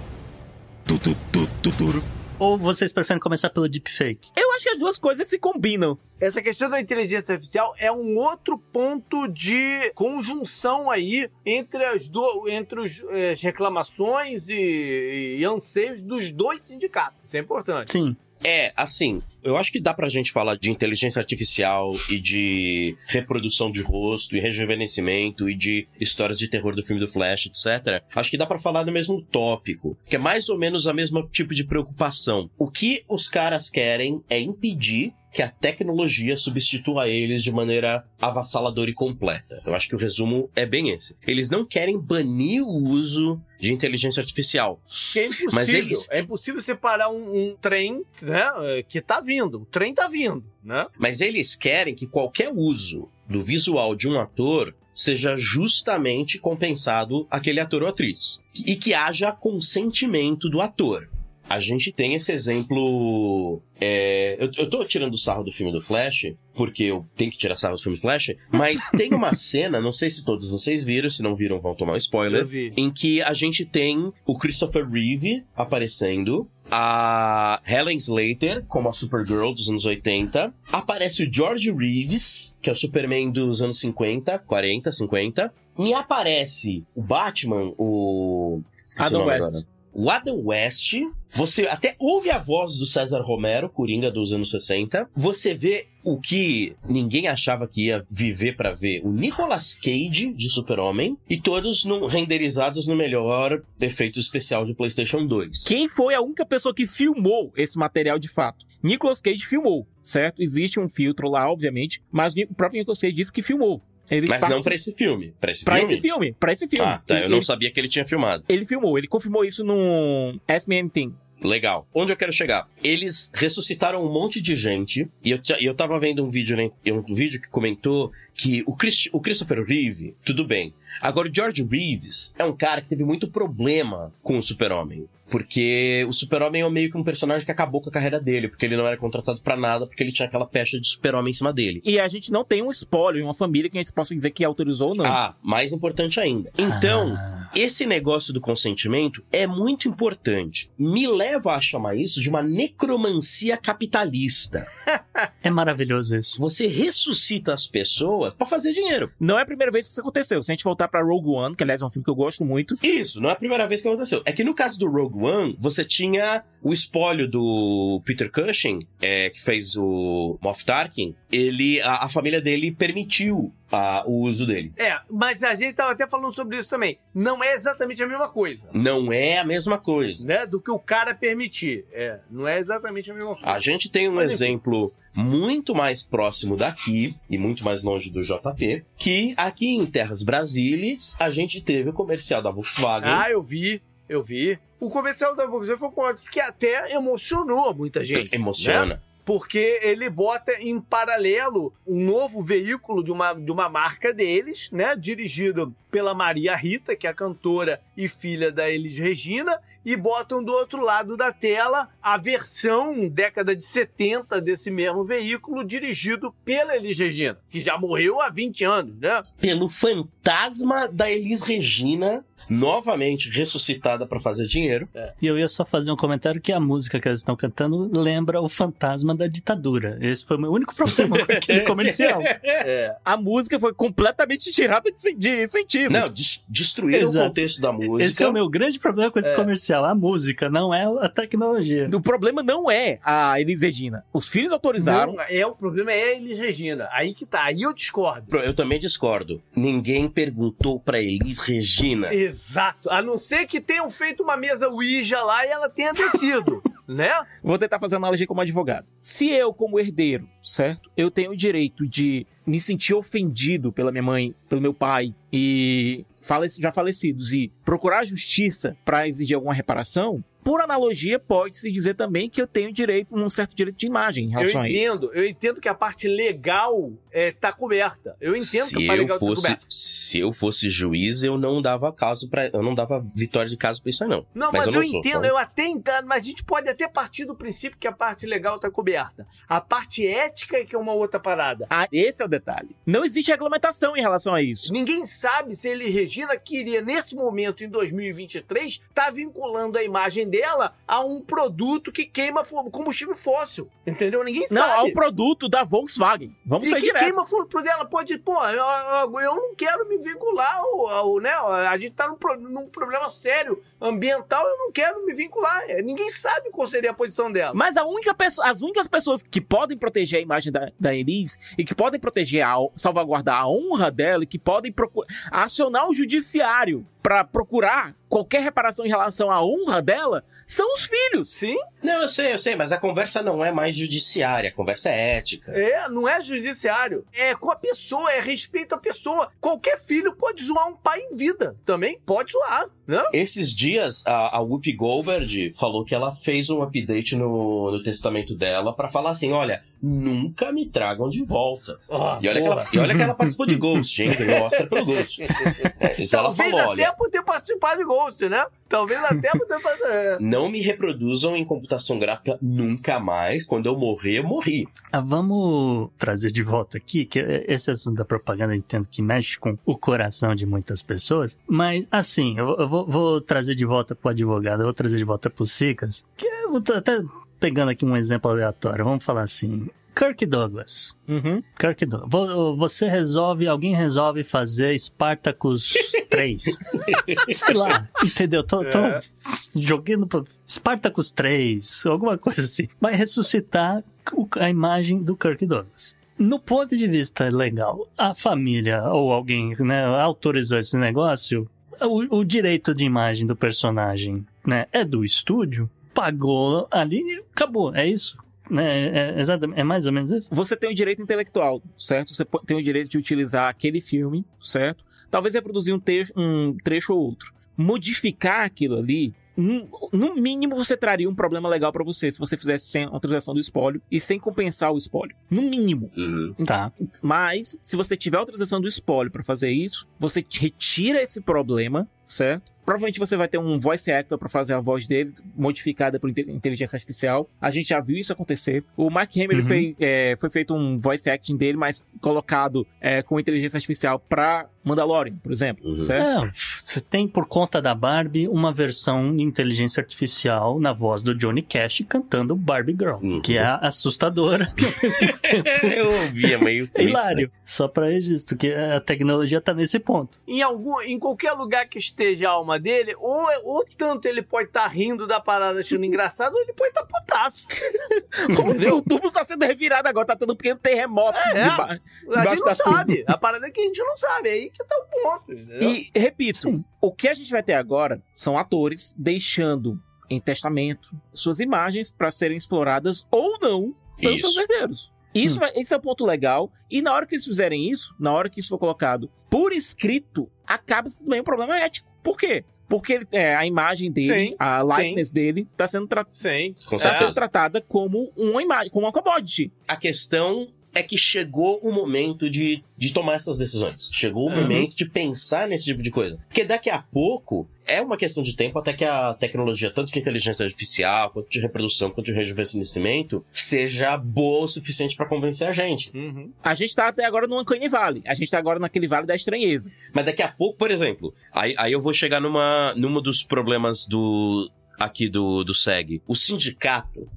Ou vocês preferem começar pelo deepfake? Eu acho que as duas coisas se combinam. Essa questão da inteligência artificial é um outro ponto de conjunção aí entre as, do, entre os, eh, as reclamações e, e anseios dos dois sindicatos. Isso é importante. Sim. É, assim, eu acho que dá pra gente falar de inteligência artificial e de reprodução de rosto e rejuvenescimento e de histórias de terror do filme do Flash, etc. Acho que dá pra falar do mesmo tópico, que é mais ou menos a mesma tipo de preocupação. O que os caras querem é impedir que a tecnologia substitua eles de maneira avassaladora e completa. Eu acho que o resumo é bem esse. Eles não querem banir o uso de inteligência artificial. É impossível. Mas eles- É impossível separar um, um trem, né? Que tá vindo. O trem tá vindo, né? Mas eles querem que qualquer uso do visual de um ator seja justamente compensado aquele ator ou atriz. E que haja consentimento do ator. A gente tem esse exemplo. é, eu, eu tô tirando sarro do filme do Flash, porque eu tenho que tirar sarro do filme Flash, mas *laughs* tem uma cena, não sei se todos vocês viram, se não viram, vão tomar um spoiler Eu vi. em que a gente tem o Christopher Reeve aparecendo, a Helen Slater como a Supergirl dos anos 80, aparece o George Reeves, que é o Superman dos anos 50, 40, 50, e aparece o Batman, o esqueci Adam o West. agora. O Adam West, você até ouve a voz do César Romero, Coringa dos anos 60. Você vê o que ninguém achava que ia viver pra ver. O Nicolas Cage de Super-Homem e todos no- renderizados no melhor efeito especial de PlayStation 2. Quem foi a única pessoa que filmou esse material de fato? Nicolas Cage filmou, certo? Existe um filtro lá, obviamente, mas o próprio Nicolas Cage disse que filmou. Ele Mas não participa- pra esse filme. Pra esse pra filme? esse filme, pra esse filme. Ah, tá. Eu Ele- não sabia que ele tinha filmado. Ele filmou, ele confirmou isso no SMM Team. Legal. Onde eu quero chegar? Eles ressuscitaram um monte de gente. E eu, eu tava vendo um vídeo, né, um vídeo que comentou que o, Chris- o Christopher Reeve, tudo bem. Agora, o George Reeves é um cara que teve muito problema com o Super-Homem. Porque o Super-Homem é meio que um personagem que acabou com a carreira dele, porque ele não era contratado pra nada, porque ele tinha aquela pecha de Super-Homem em cima dele. E a gente não tem um spoiler, uma família que a gente possa dizer que autorizou ou não. Ah, mais importante ainda. Então, Ah. esse negócio do consentimento é muito importante. Me leva a chamar isso de uma necromancia capitalista. *laughs* É maravilhoso isso. Você ressuscita as pessoas pra fazer dinheiro. Não é a primeira vez que isso aconteceu. Se a gente voltar pra Rogue One, que aliás é um filme que eu gosto muito, Isso, não é a primeira vez que aconteceu. É que no caso do Rogue One, você tinha o espólio do Peter Cushing, é, que fez o Moff Tarkin. Ele, a, a família dele permitiu ah, o uso dele. É, mas a gente tava até falando sobre isso também. Não é exatamente a mesma coisa. Não é a mesma coisa. Né? Do que o cara permitir. É, não é exatamente a mesma coisa. A gente tem um Mas, exemplo muito mais próximo daqui e muito mais longe do JP, que aqui em Terras Brasílias a gente teve o comercial da Volkswagen. Ah, eu vi, eu vi. O comercial da Volkswagen foi um que até emocionou muita gente. Emociona. né? Porque ele bota em paralelo um novo veículo de uma, de uma marca deles, né? Dirigido pela Maria Rita, que é a cantora e filha da Elis Regina, e botam do outro lado da tela a versão década de 70 desse mesmo veículo, dirigido pela Elis Regina, que já morreu há 20 anos, né? Pelo fantasma da Elis Regina, novamente ressuscitada pra fazer dinheiro. E eu ia só fazer um comentário que a música que eles estão cantando lembra o fantasma da ditadura. Esse foi o meu único problema com aquele comercial. *laughs* É. a música foi completamente tirada de, de sentido. Não, des destruíram Exato. o contexto da música. Esse é o meu grande problema com esse É. comercial. A música, não é a tecnologia. O problema não é a Elis Regina. Os filhos autorizaram. Não, é, o problema é a Elis Regina. Aí que tá, aí eu discordo. Eu também discordo. Ninguém perguntou pra Elis Regina. Exato. A não ser que tenham feito uma mesa Ouija lá e ela tenha descido, *laughs* né? Vou tentar fazer uma analogia como advogado. Se eu, como herdeiro, certo? Eu tenho o direito de me sentir ofendido pela minha mãe, pelo meu pai e já falecidos e procurar justiça para exigir alguma reparação, por analogia, pode-se dizer também que eu tenho direito, um certo direito de imagem em Eu relação a isso. entendo, eu entendo que a parte legal é, tá coberta. Eu entendo se que a parte eu legal fosse, tá coberta. se eu fosse juiz, eu não dava caso para, eu não dava vitória de caso pra isso aí não. Não, Mas mas, eu eu, não sou, entendo, então. eu até entendo, mas a gente pode até partir do princípio que a parte legal tá coberta. A parte ética é que é uma outra parada. Ah, esse é o detalhe. Não existe regulamentação em relação a isso. Ninguém sabe se ele, Regina, queria, nesse momento, em 2023, tá vinculando a imagem dela a um produto que queima combustível fóssil. Entendeu? Ninguém Não, sabe. é um produto da Volkswagen. Vamos E sair que direto. queima fruto dela pode, pô, eu, eu- não quero me vincular ao, ao, né? A gente tá num, pro- num problema sério ambiental, eu não quero me vincular. É, Ninguém sabe qual seria a posição dela. Mas a única pessoa, as únicas pessoas que podem proteger a imagem da, da Elis e que podem proteger, a, salvaguardar a honra dela e que podem procu- acionar o judiciário pra procurar qualquer reparação em relação à honra dela são os filhos. Sim, Não, eu sei, eu sei, mas a conversa não é mais judiciária, a conversa é ética. é, não é judiciário. É com a pessoa, é respeito à pessoa. Qualquer filho pode zoar um pai em vida. Também pode zoar, né? Esses dias, a, a Whoopi Goldberg falou que ela fez um update no, no testamento dela pra falar assim: olha, nunca me tragam de volta. Ah, E olha, que ela, e olha que ela participou de Ghost, hein? Ganhou Oscar pelo Ghost. *laughs* É, isso ela Talvez falou, até olha. por ter participado de Ghost, né? Talvez até por ter participado. é. Não me reproduzam em computação gráfica nunca mais. Quando eu morrer, eu morri. Ah, vamos trazer de volta aqui, que esse assunto da propaganda eu entendo que mexe com o coração de muitas pessoas, mas assim, eu, eu vou, vou trazer de volta pro advogado, vou trazer de volta pro Sicas, que eu vou tá até pegando aqui um exemplo aleatório, vamos falar assim, Kirk Douglas. Uhum. Kirk Douglas. Vo- Você resolve, alguém resolve fazer Spartacus *laughs* 3. Sei lá, entendeu? Tô, tô jogando pra Spartacus 3, alguma coisa assim. Vai ressuscitar a imagem do Kirk Douglas. No ponto de vista legal, a família ou alguém né, autorizou esse negócio, o, o direito de imagem do personagem né, é do estúdio, pagou ali acabou, é isso. Né, é, é exatamente, é mais ou menos isso. Você tem o direito intelectual, certo? Você tem o direito de utilizar aquele filme, certo? Talvez reproduzir um, um trecho ou outro. Modificar aquilo ali, no, mínimo você traria um problema legal pra você se você fizesse sem autorização do espólio e sem compensar o espólio. No mínimo. Tá. Mas, se você tiver autorização do espólio pra fazer isso, você te retira esse problema, certo? Provavelmente você vai ter um voice actor pra fazer a voz dele, modificada por inte- inteligência artificial. A gente já viu isso acontecer. O Mark Hamill Uhum. fez, é, foi feito um voice acting dele, mas colocado é, com inteligência artificial pra Mandalorian, por exemplo, Uhum. certo? É, você tem por conta da Barbie uma versão de inteligência artificial na voz do Johnny Cash cantando Barbie Girl, Uhum. que é assustadora e *laughs* ao mesmo tempo *laughs* eu ouvi, é meio. é hilário. Só pra registro, que a tecnologia tá nesse ponto. Em, algum, em qualquer lugar que esteja a alma dele, ou, ou tanto ele pode estar rindo da parada achando engraçado, ou ele pode estar putaço. *laughs* Como o tubo está sendo revirado agora, tá tendo um pequeno terremoto. É. A gente não sabe. A parada é que a gente não sabe. É aí que tá o ponto. entendeu? E, repito, Sim. o que a gente vai ter agora são atores deixando em testamento suas imagens para serem exploradas ou não pelos Isso. seus herdeiros. Isso, Hum. vai- esse é o ponto legal. E na hora que eles fizerem isso, na hora que isso for colocado por escrito, acaba sendo também um problema ético. Por quê? Porque é, a imagem dele, Sim, a likeness dele, está sendo, tra- Sim. Com tá sendo tratada como uma imagem, como uma commodity. A questão é que chegou o momento de, de tomar essas decisões. Chegou o Uhum. momento de pensar nesse tipo de coisa. Porque daqui a pouco é uma questão de tempo até que a tecnologia, tanto de inteligência artificial, quanto de reprodução, quanto de rejuvenescimento, seja boa o suficiente pra convencer a gente. Uhum. A gente tá até agora no Uncanny Valley. A gente tá agora naquele Vale da Estranheza. Mas daqui a pouco, por exemplo, aí, aí eu vou chegar numa, numa dos problemas do aqui do, do SEG. O sindicato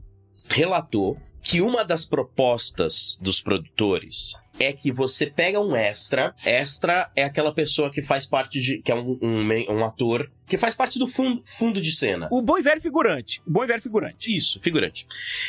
relatou que uma das propostas dos produtores é que você pega um extra. Extra é aquela pessoa que faz parte de. que é um, um, um ator que faz parte do fundo, fundo de cena. O bom e velho figurante. O bom e velho figurante. Isso, figurante.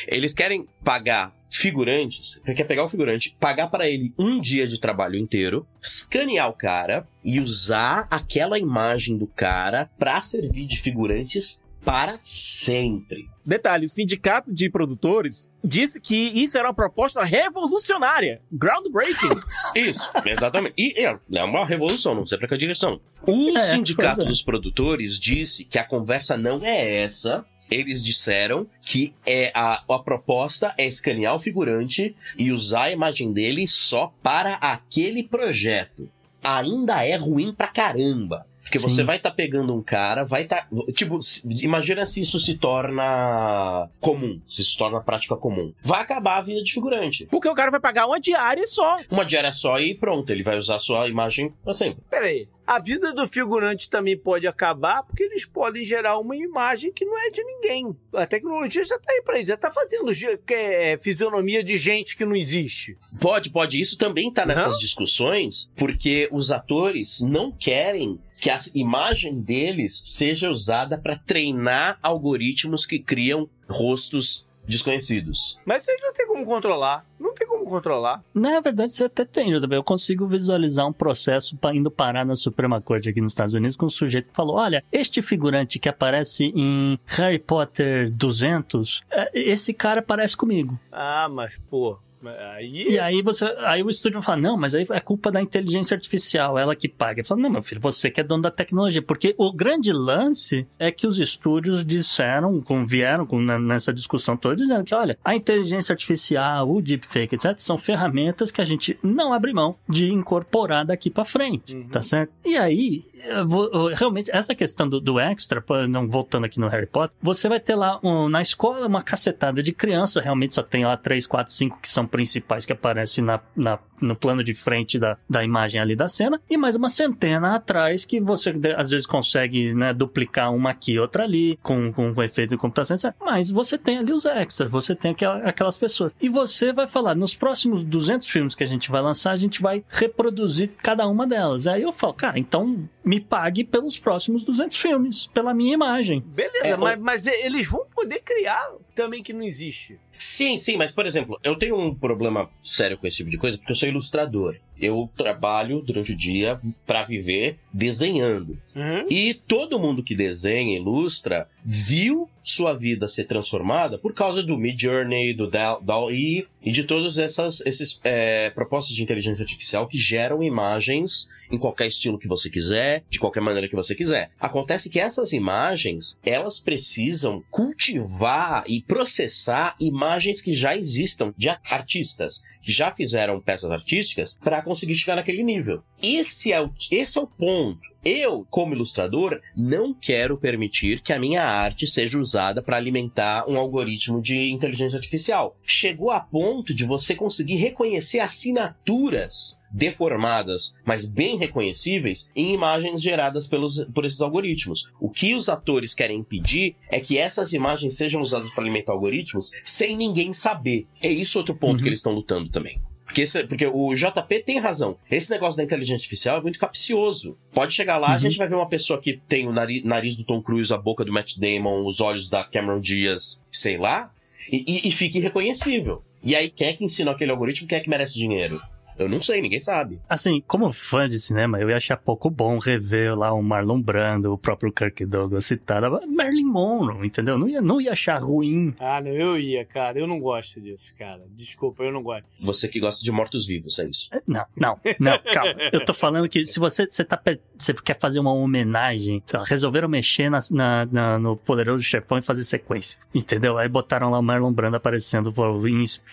Eles querem pagar figurantes, quer pegar o figurante, pagar para ele um dia de trabalho inteiro, escanear o cara e usar aquela imagem do cara pra servir de figurantes para sempre. Detalhe, o sindicato de produtores disse que isso era uma proposta revolucionária. Groundbreaking. *laughs* Isso, exatamente. E é, é uma revolução, não sei pra que direção. O É, sindicato é. dos produtores disse que a conversa não é essa. Eles disseram que é a, a proposta é escanear o figurante e usar a imagem dele só para aquele projeto. Ainda é ruim pra caramba. Porque Sim. você vai estar pegando um cara, vai estar. tipo, se- imagina se isso se torna comum, se isso se torna prática comum. Vai acabar a vida de figurante. Porque o cara vai pagar uma diária só. Uma diária só e pronto, ele vai usar a sua imagem pra sempre. Pera aí. A vida do figurante também pode acabar porque eles podem gerar uma imagem que não é de ninguém. A tecnologia já tá aí pra isso, já tá fazendo é, fisionomia de gente que não existe. Pode, pode. Isso também tá nessas Não? discussões, porque os atores não querem que a imagem deles seja usada pra treinar algoritmos que criam rostos desconhecidos. Mas vocês não tem como controlar. Não tem como controlar. Na verdade, você até tem, JB. Eu consigo visualizar um processo pra- indo parar na Suprema Corte aqui nos Estados Unidos com um sujeito que falou: olha, este figurante que aparece em Harry Potter 200, é, esse cara parece comigo. Ah, mas, pô, aí... E aí você, aí o estúdio fala, não, mas aí é culpa da inteligência artificial, ela que paga. Eu falo, não, meu filho, você que é dono da tecnologia, porque o grande lance é que os estúdios disseram, com, vieram com, na- nessa discussão toda, dizendo que, olha, a inteligência artificial, o deepfake, etc, são ferramentas que a gente não abre mão de incorporar daqui pra frente, Uhum. tá certo? E aí, eu vou- eu- realmente, essa questão do, do extra, não voltando aqui no Harry Potter, você vai ter lá um, na escola uma cacetada de criança, realmente só tem lá três, quatro, cinco que são principais que aparecem na, na- no plano de frente da, da imagem ali da cena, e mais uma centena atrás que você às vezes consegue né, duplicar uma aqui, outra ali, com, com, com efeito de computação, etc. Mas você tem ali os extras, você tem aquela- aquelas pessoas. E você vai falar, nos próximos 200 filmes que a gente vai lançar, a gente vai reproduzir cada uma delas. Aí eu falo, cara, então me pague pelos próximos 200 filmes, pela minha imagem. Beleza, É, mas, mas eles vão poder criar também que não existe. Sim, sim, mas por exemplo, eu tenho um problema sério com esse tipo de coisa porque eu sou ilustrador. Eu trabalho durante o dia pra viver desenhando. Uhum. E todo mundo que desenha, ilustra, viu sua vida ser transformada por causa do Mid Journey, do DAL-E e de todos essas esses é, propostas de inteligência artificial que geram imagens em qualquer estilo que você quiser, de qualquer maneira que você quiser. Acontece que essas imagens, elas precisam cultivar e processar imagens que já existam de artistas que já fizeram peças artísticas para conseguir chegar naquele nível. Esse é o, esse é o ponto. Eu, como ilustrador, não quero permitir que a minha arte seja usada para alimentar um algoritmo de inteligência artificial. Chegou a ponto de você conseguir reconhecer assinaturas deformadas, mas bem reconhecíveis, em imagens geradas pelos, por esses algoritmos. O que os atores querem impedir é que essas imagens sejam usadas para alimentar algoritmos sem ninguém saber. É isso outro ponto Uhum. que eles estão lutando também. Porque, esse- porque o JP tem razão. Esse negócio da inteligência artificial é muito capcioso. Pode chegar lá, a Uhum. gente vai ver uma pessoa que tem o nariz, nariz do Tom Cruise, a boca do Matt Damon, os olhos da Cameron Diaz, sei lá, e, e, e fique irreconhecível. E aí, quem é que ensinou aquele algoritmo? Quem é que merece dinheiro? Eu não sei, ninguém sabe. Assim, como fã de cinema, eu ia achar pouco bom rever lá o Marlon Brando, o próprio Kirk Douglas citado. Marilyn Monroe, entendeu? Não ia, não ia achar ruim. Ah, não, eu ia, cara. Eu não gosto disso, cara. Desculpa, eu não gosto. Você que gosta de mortos-vivos, é isso. Não, não, não, calma. Eu tô falando que se você, você, tá, você quer fazer uma homenagem, resolveram mexer na, na- na- no Poderoso Chefão e fazer sequência, entendeu? Aí botaram lá o Marlon Brando aparecendo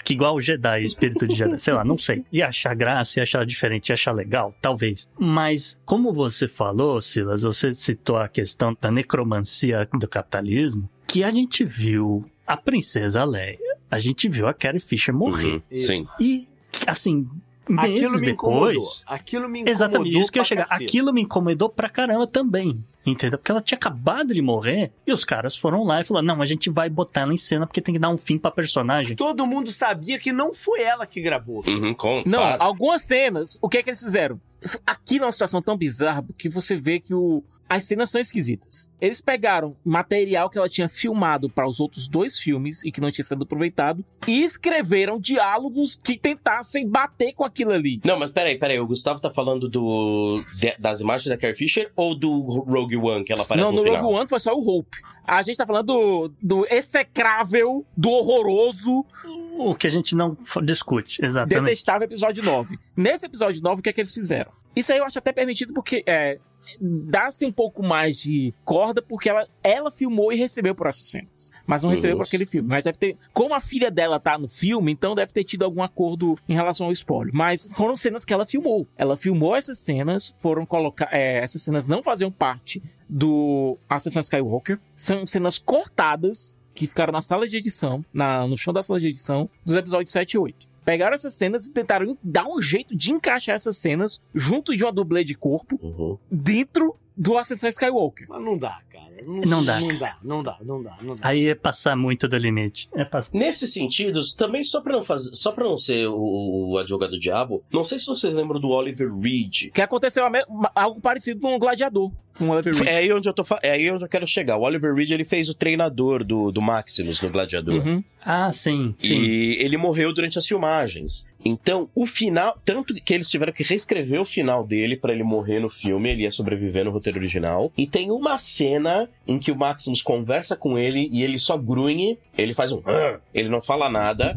que igual o Jedi, o espírito de Jedi, sei lá, não sei. Ia achar graça, ia achar diferente, achar legal, talvez. Mas, como você falou, Silas, você citou a questão da necromancia do capitalismo, que a gente viu a princesa Leia, a gente viu a Carrie Fisher morrer. Uhum. Sim. E, assim, Aquilo meses me incomodou. depois. Aquilo me incomodou. Exatamente isso que eu ia chegar. cacete. Aquilo me incomodou pra caramba também. Entendeu? Porque ela tinha acabado de morrer e os caras foram lá e falaram: não, a gente vai botar ela em cena porque tem que dar um fim pra personagem. Todo mundo sabia que não foi ela que gravou. Uhum, com, Não, claro. algumas cenas, o que é que eles fizeram? Aqui numa situação tão bizarra que você vê que o, as cenas são esquisitas. Eles pegaram material que ela tinha filmado para os outros dois filmes e que não tinha sido aproveitado e escreveram diálogos que tentassem bater com aquilo ali. Não, mas peraí, peraí. O Gustavo tá falando do de- das imagens da Carrie Fisher ou do Rogue One que ela aparece não, no no final? Rogue One foi só o Hope. A gente tá falando do, do execrável, do horroroso, O que a gente não discute, exatamente. detestável episódio 9. Nesse episódio 9, o que é que eles fizeram? Isso aí eu acho até permitido porque é, dá-se um pouco mais de corda porque ela, ela filmou e recebeu por essas cenas. Mas não recebeu por aquele filme. Mas deve ter. Como a filha dela tá no filme, então deve ter tido algum acordo em relação ao spoiler. Mas foram cenas que ela filmou. Ela filmou essas cenas, foram colocar. é, essas cenas não faziam parte do Ascensão Skywalker. São cenas cortadas que ficaram na sala de edição, na, no chão da sala de edição, dos episódios 7 e 8. Pegaram essas cenas e tentaram dar um jeito de encaixar essas cenas junto de uma dublê de corpo Uhum. dentro do Ascensão Skywalker. Mas não dá, cara. Não dá, Não cara. dá, não dá, não dá, não dá. Aí é passar muito do limite. É passar. Nesses sentidos, também só pra não fazer, só para não ser o, o advogado do diabo, não sei se vocês lembram do Oliver Reed. Que aconteceu algo parecido com o Gladiador, com o Oliver Reed. É aí onde eu tô, é aí onde eu quero chegar. O Oliver Reed ele fez o treinador do, do Maximus no Gladiador. Uhum. Ah, sim, sim. E ele morreu durante as filmagens. Então, o final, tanto que eles tiveram que reescrever o final dele para ele morrer no filme, ele ia sobreviver no roteiro original. E tem uma cena em que o Maximus conversa com ele e ele só grunhe, ele faz um ele não fala nada,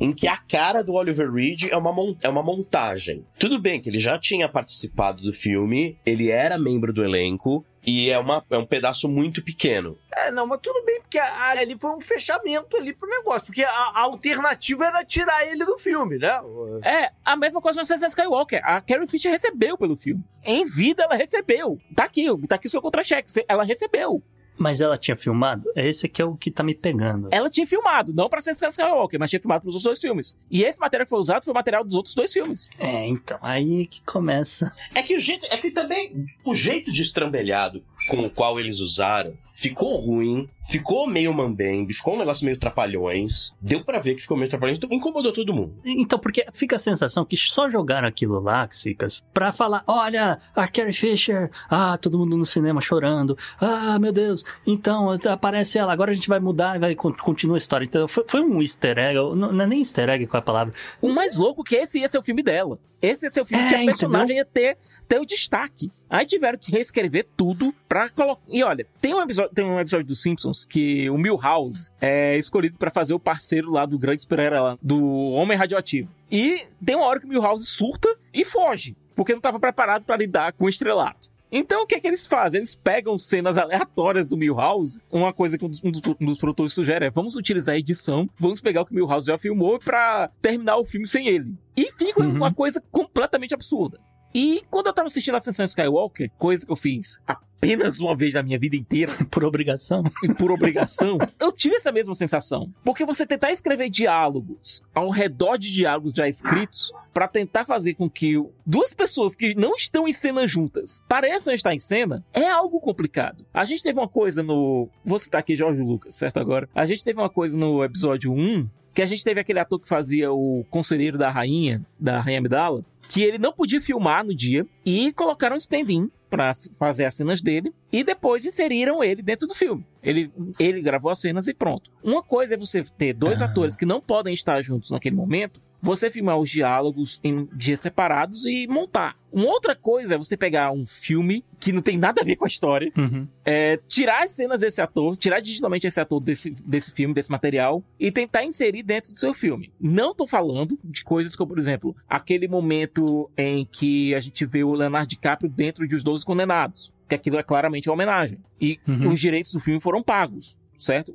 em que a cara do Oliver Reed é uma, é uma montagem. Tudo bem que ele já tinha participado do filme, ele era membro do elenco, e é, uma, é um pedaço muito pequeno. É, não, mas tudo bem, porque a- ali foi um fechamento ali pro negócio. Porque a, a alternativa era tirar ele do filme, né? É, a mesma coisa no Ascensão Skywalker. A Carrie Fisher recebeu pelo filme. Em vida, ela recebeu. Tá aqui, tá aqui o seu contra-cheque. Ela recebeu. Mas ela tinha filmado? Esse aqui é o que tá me pegando. Ela tinha filmado, não pra Ascensão Skywalker, mas tinha filmado pros outros dois filmes. E esse material que foi usado foi o material dos outros dois filmes. É, então, aí que começa. É que o jeito, é que também o jeito de estrambelhado com o qual eles usaram ficou ruim, ficou meio mambembe, ficou um negócio meio trapalhões. Deu pra ver que ficou meio trapalhões, então incomodou todo mundo. Então, porque fica a sensação que só jogaram aquilo lá, Cicas, pra falar, olha, a Carrie Fisher, ah, todo mundo no cinema chorando, ah, meu Deus, então, aparece ela, agora a gente vai mudar e vai con- continua a história. Então, foi, foi um easter egg, não, não é nem easter egg qual é a palavra, O mais louco é que esse ia ser o filme dela. Esse ia ser o filme É, que a personagem entendeu? ia ter, ter o destaque. Aí tiveram que reescrever tudo pra colocar. E olha, tem um episódio, tem um episódio dos Simpsons que o Milhouse é escolhido pra fazer o parceiro lá do grande super lá, do Homem Radioativo. E tem uma hora que o Milhouse surta e foge, porque não estava preparado pra lidar com o estrelato. Então o que é que eles fazem? Eles pegam cenas aleatórias do Milhouse. Uma coisa que um dos, um dos- produtores sugere é: vamos utilizar a edição, vamos pegar o que o Milhouse já filmou pra terminar o filme sem ele. E fica Uhum. uma coisa completamente absurda. E quando eu tava assistindo a Ascensão Skywalker, coisa que eu fiz apenas uma vez na minha vida inteira, *laughs* por obrigação. e por obrigação, eu tive essa mesma sensação. Porque você tentar escrever diálogos ao redor de diálogos já escritos, pra tentar fazer com que duas pessoas que não estão em cena juntas pareçam estar em cena, é algo complicado. A gente teve uma coisa no. Vou citar aqui Jorge Lucas, certo? Agora. A gente teve uma coisa no episódio 1. Que a gente teve aquele ator que fazia o conselheiro da rainha, da Rainha Amidala, que ele não podia filmar no dia e colocaram um stand-in pra f- fazer as cenas dele e depois inseriram ele dentro do filme. Ele, ele gravou as cenas e pronto. Uma coisa é você ter dois Ah. atores que não podem estar juntos naquele momento, você filmar os diálogos em dias separados e montar. Uma outra coisa é você pegar um filme que não tem nada a ver com a história, Uhum. é, tirar as cenas desse ator, tirar digitalmente esse ator desse, desse filme, desse material, e tentar inserir dentro do seu filme. Não tô falando de coisas como, por exemplo, aquele momento em que a gente vê o Leonardo DiCaprio dentro de Os Doze Condenados, que aquilo é claramente uma homenagem. E Uhum. os direitos do filme foram pagos, certo?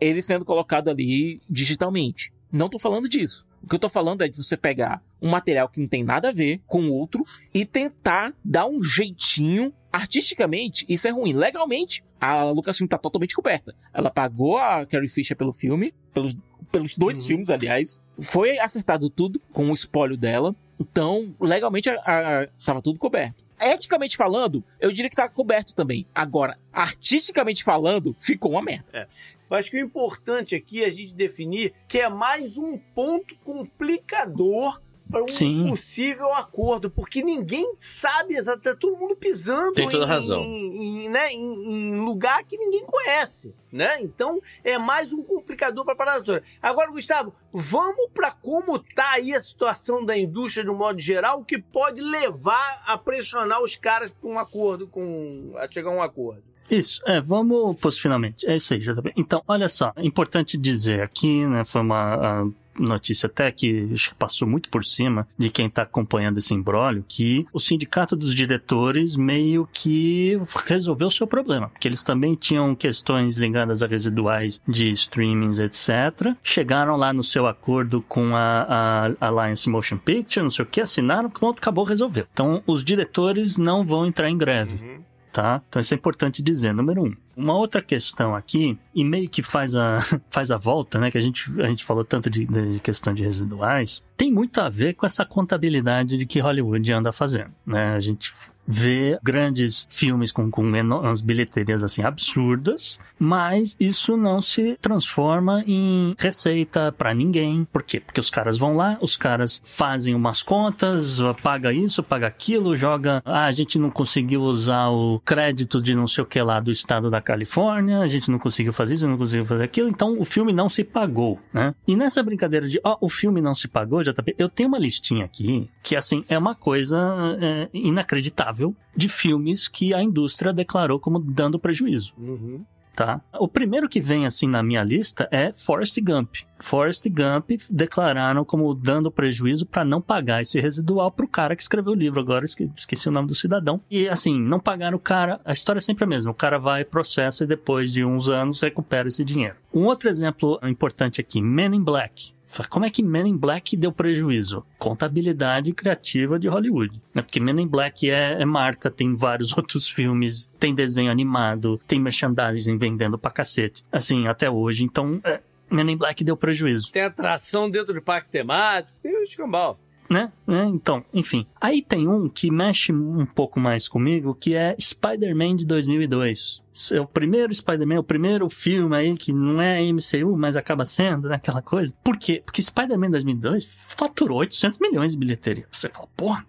Ele sendo colocado ali digitalmente. Não tô falando disso. O que eu tô falando é de você pegar um material que não tem nada a ver com o outro e tentar dar um jeitinho artisticamente, isso é ruim. Legalmente, a Lucasfilm tá totalmente coberta. Ela pagou a Carrie Fisher pelo filme, pelos, pelos dois Uhum. filmes, aliás. Foi acertado tudo com o espólio dela. Então, legalmente, a, a- tava tudo coberto. Eticamente falando, eu diria que tá coberto também. Agora, artisticamente falando, ficou uma merda. Eu acho que o importante aqui é a gente definir que é mais um ponto complicador para um Sim. possível acordo, porque ninguém sabe exatamente, tá todo mundo pisando Tem toda em, razão. em- em, né, em- lugar que ninguém conhece, né? Então é mais um complicador para a parada toda. Agora, Gustavo, vamos para como tá aí a situação da indústria no modo geral, o que pode levar a pressionar os caras para um acordo com a chegar a um acordo. Isso, é, vamos pros finalmente. É isso aí, JB. Então, olha só, é importante dizer aqui, né, foi uma notícia até que passou muito por cima de quem tá acompanhando esse imbróglio, que o sindicato dos diretores meio que resolveu o seu problema, porque eles também tinham questões ligadas a residuais de streamings, etc. Chegaram lá no seu acordo com a, a Alliance Motion Picture, não sei o que, assinaram, pronto, acabou, resolveu. Então, os diretores não vão entrar em greve tá? Então isso é importante dizer, número um. Uma outra questão aqui, e meio que faz a, *laughs* faz a volta, né? Que a gente, a gente falou tanto de, de questão de residuais, tem muito a ver com essa contabilidade de que Hollywood anda fazendo, né? A gente vê grandes filmes com, com enormes bilheterias assim absurdas, mas isso não se transforma em receita pra ninguém. Por quê? Porque os caras vão lá, os caras fazem umas contas, paga isso, paga aquilo, joga, ah, a gente não conseguiu usar o crédito de não sei o que lá do estado da Califórnia, a gente não conseguiu fazer isso, não conseguiu fazer aquilo, então o filme não se pagou, né? E nessa brincadeira de, ó, oh, o filme não se pagou, JP, eu tenho uma listinha aqui que, assim, é uma coisa é, inacreditável de filmes que a indústria declarou como dando prejuízo. Uhum tá? O primeiro que vem assim na minha lista é Forrest Gump. Forrest Gump declararam como dando prejuízo para não pagar esse residual pro cara que escreveu o livro. Agora esqueci o nome do cidadão. E assim, não pagaram o cara. A história é sempre a mesma. O cara vai, processa e depois de uns anos recupera esse dinheiro. Um outro exemplo importante aqui: Men in Black. Como é que Men in Black deu prejuízo? Contabilidade criativa de Hollywood. Né? Porque Men in Black é, é, marca, tem vários *laughs* outros filmes, tem desenho animado, tem merchandising vendendo pra cacete. Assim, até hoje. Então, é, Men in Black deu prejuízo. Tem atração dentro do parque temático, tem o escambau né? né? Então, enfim. Aí tem um que mexe um pouco mais comigo, que é Spider-Man de 2002. É o primeiro Spider-Man, o primeiro filme aí que não é MCU, mas acaba sendo, né? Aquela coisa. Por quê? Porque Spider-Man 2002 faturou 800 milhões de bilheteria. Você fala, porra,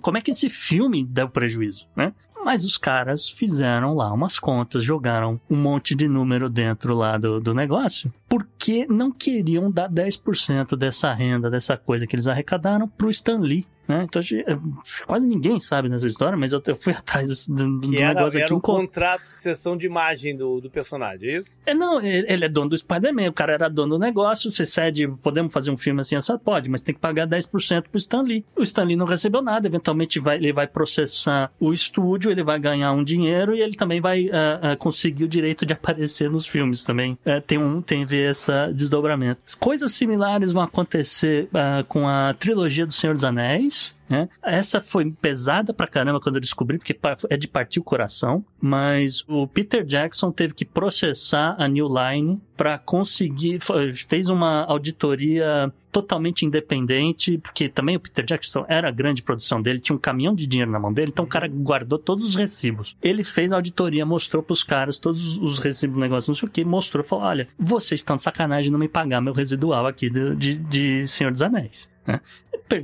como é que esse filme deu prejuízo, né? Mas os caras fizeram lá umas contas, jogaram um monte de número dentro lá do, do negócio, porque não queriam dar 10% dessa renda, dessa coisa que eles arrecadaram pro Stan Lee. Né? Então, é, quase ninguém sabe nessa história, mas eu, eu fui *laughs* atrás do, do era, negócio era aqui. Era um contrato de sessão de imagem do, do personagem, é isso? É, não, ele é dono do Spider-Man, o cara era dono do negócio, você cede, podemos fazer um filme assim, só pode, mas tem que pagar 10% pro Stan Lee. O Stan Lee não recebeu nada, eventualmente vai, ele vai processar o estúdio, ele vai ganhar um dinheiro e ele também vai uh, uh, conseguir o direito de *laughs* aparecer nos filmes também. Uh, tem um, tem ver esse desdobramento. Coisas similares vão acontecer com a trilogia do Senhor dos Anéis, né? Essa foi pesada pra caramba quando eu descobri, porque é de partir o coração, mas o Peter Jackson teve que processar a New Line para conseguir, fez uma auditoria totalmente independente, porque também o Peter Jackson era a grande produção dele, tinha um caminhão de dinheiro na mão dele, então o cara guardou todos os recibos. Ele fez a auditoria, mostrou pros caras todos os recibos do negócio, não sei o que, mostrou, falou, olha, vocês estão de sacanagem não me pagar meu residual aqui de, de, de Senhor dos Anéis. Né?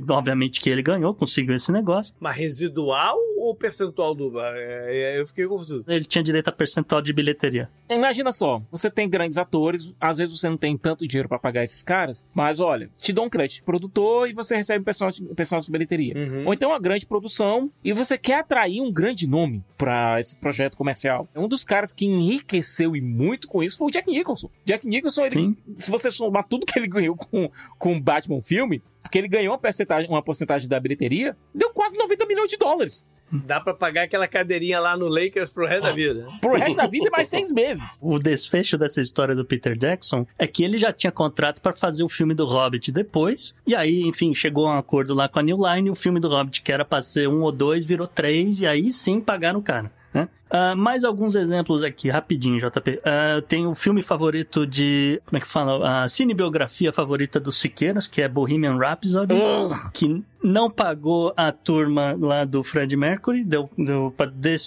Obviamente que ele ganhou, conseguiu esse negócio. Mas residual ou percentual do. É, é, eu fiquei confuso. Ele tinha direito a percentual de bilheteria. Imagina só, você tem grandes atores, às vezes você não tem tanto dinheiro para pagar esses caras, mas olha, te dão um crédito de produtor e você recebe personal de, personal de bilheteria. Uhum. Ou então uma grande produção e você quer atrair um grande nome para esse projeto comercial. Um dos caras que enriqueceu e muito com isso foi o Jack Nicholson. Jack Nicholson, ele, se você somar tudo que ele ganhou com o Batman filme, porque ele ganhou uma porcentagem, uma porcentagem da bilheteria, deu quase 90 milhões de dólares. Dá pra pagar aquela cadeirinha lá no Lakers pro resto da vida. *laughs* pro resto da vida e mais seis meses. O desfecho dessa história do Peter Jackson é que ele já tinha contrato para fazer o filme do Hobbit depois. E aí, enfim, chegou a um acordo lá com a New Line. E o filme do Hobbit, que era pra ser um ou dois, virou três. E aí sim pagaram o cara. Né? Uh, mais alguns exemplos aqui, rapidinho, JP. Uh, tem o filme favorito de. Como é que fala? A cinebiografia favorita dos Siqueiras, que é Bohemian Rhapsody, uh. que não pagou a turma lá do Fred Mercury, deu, deu,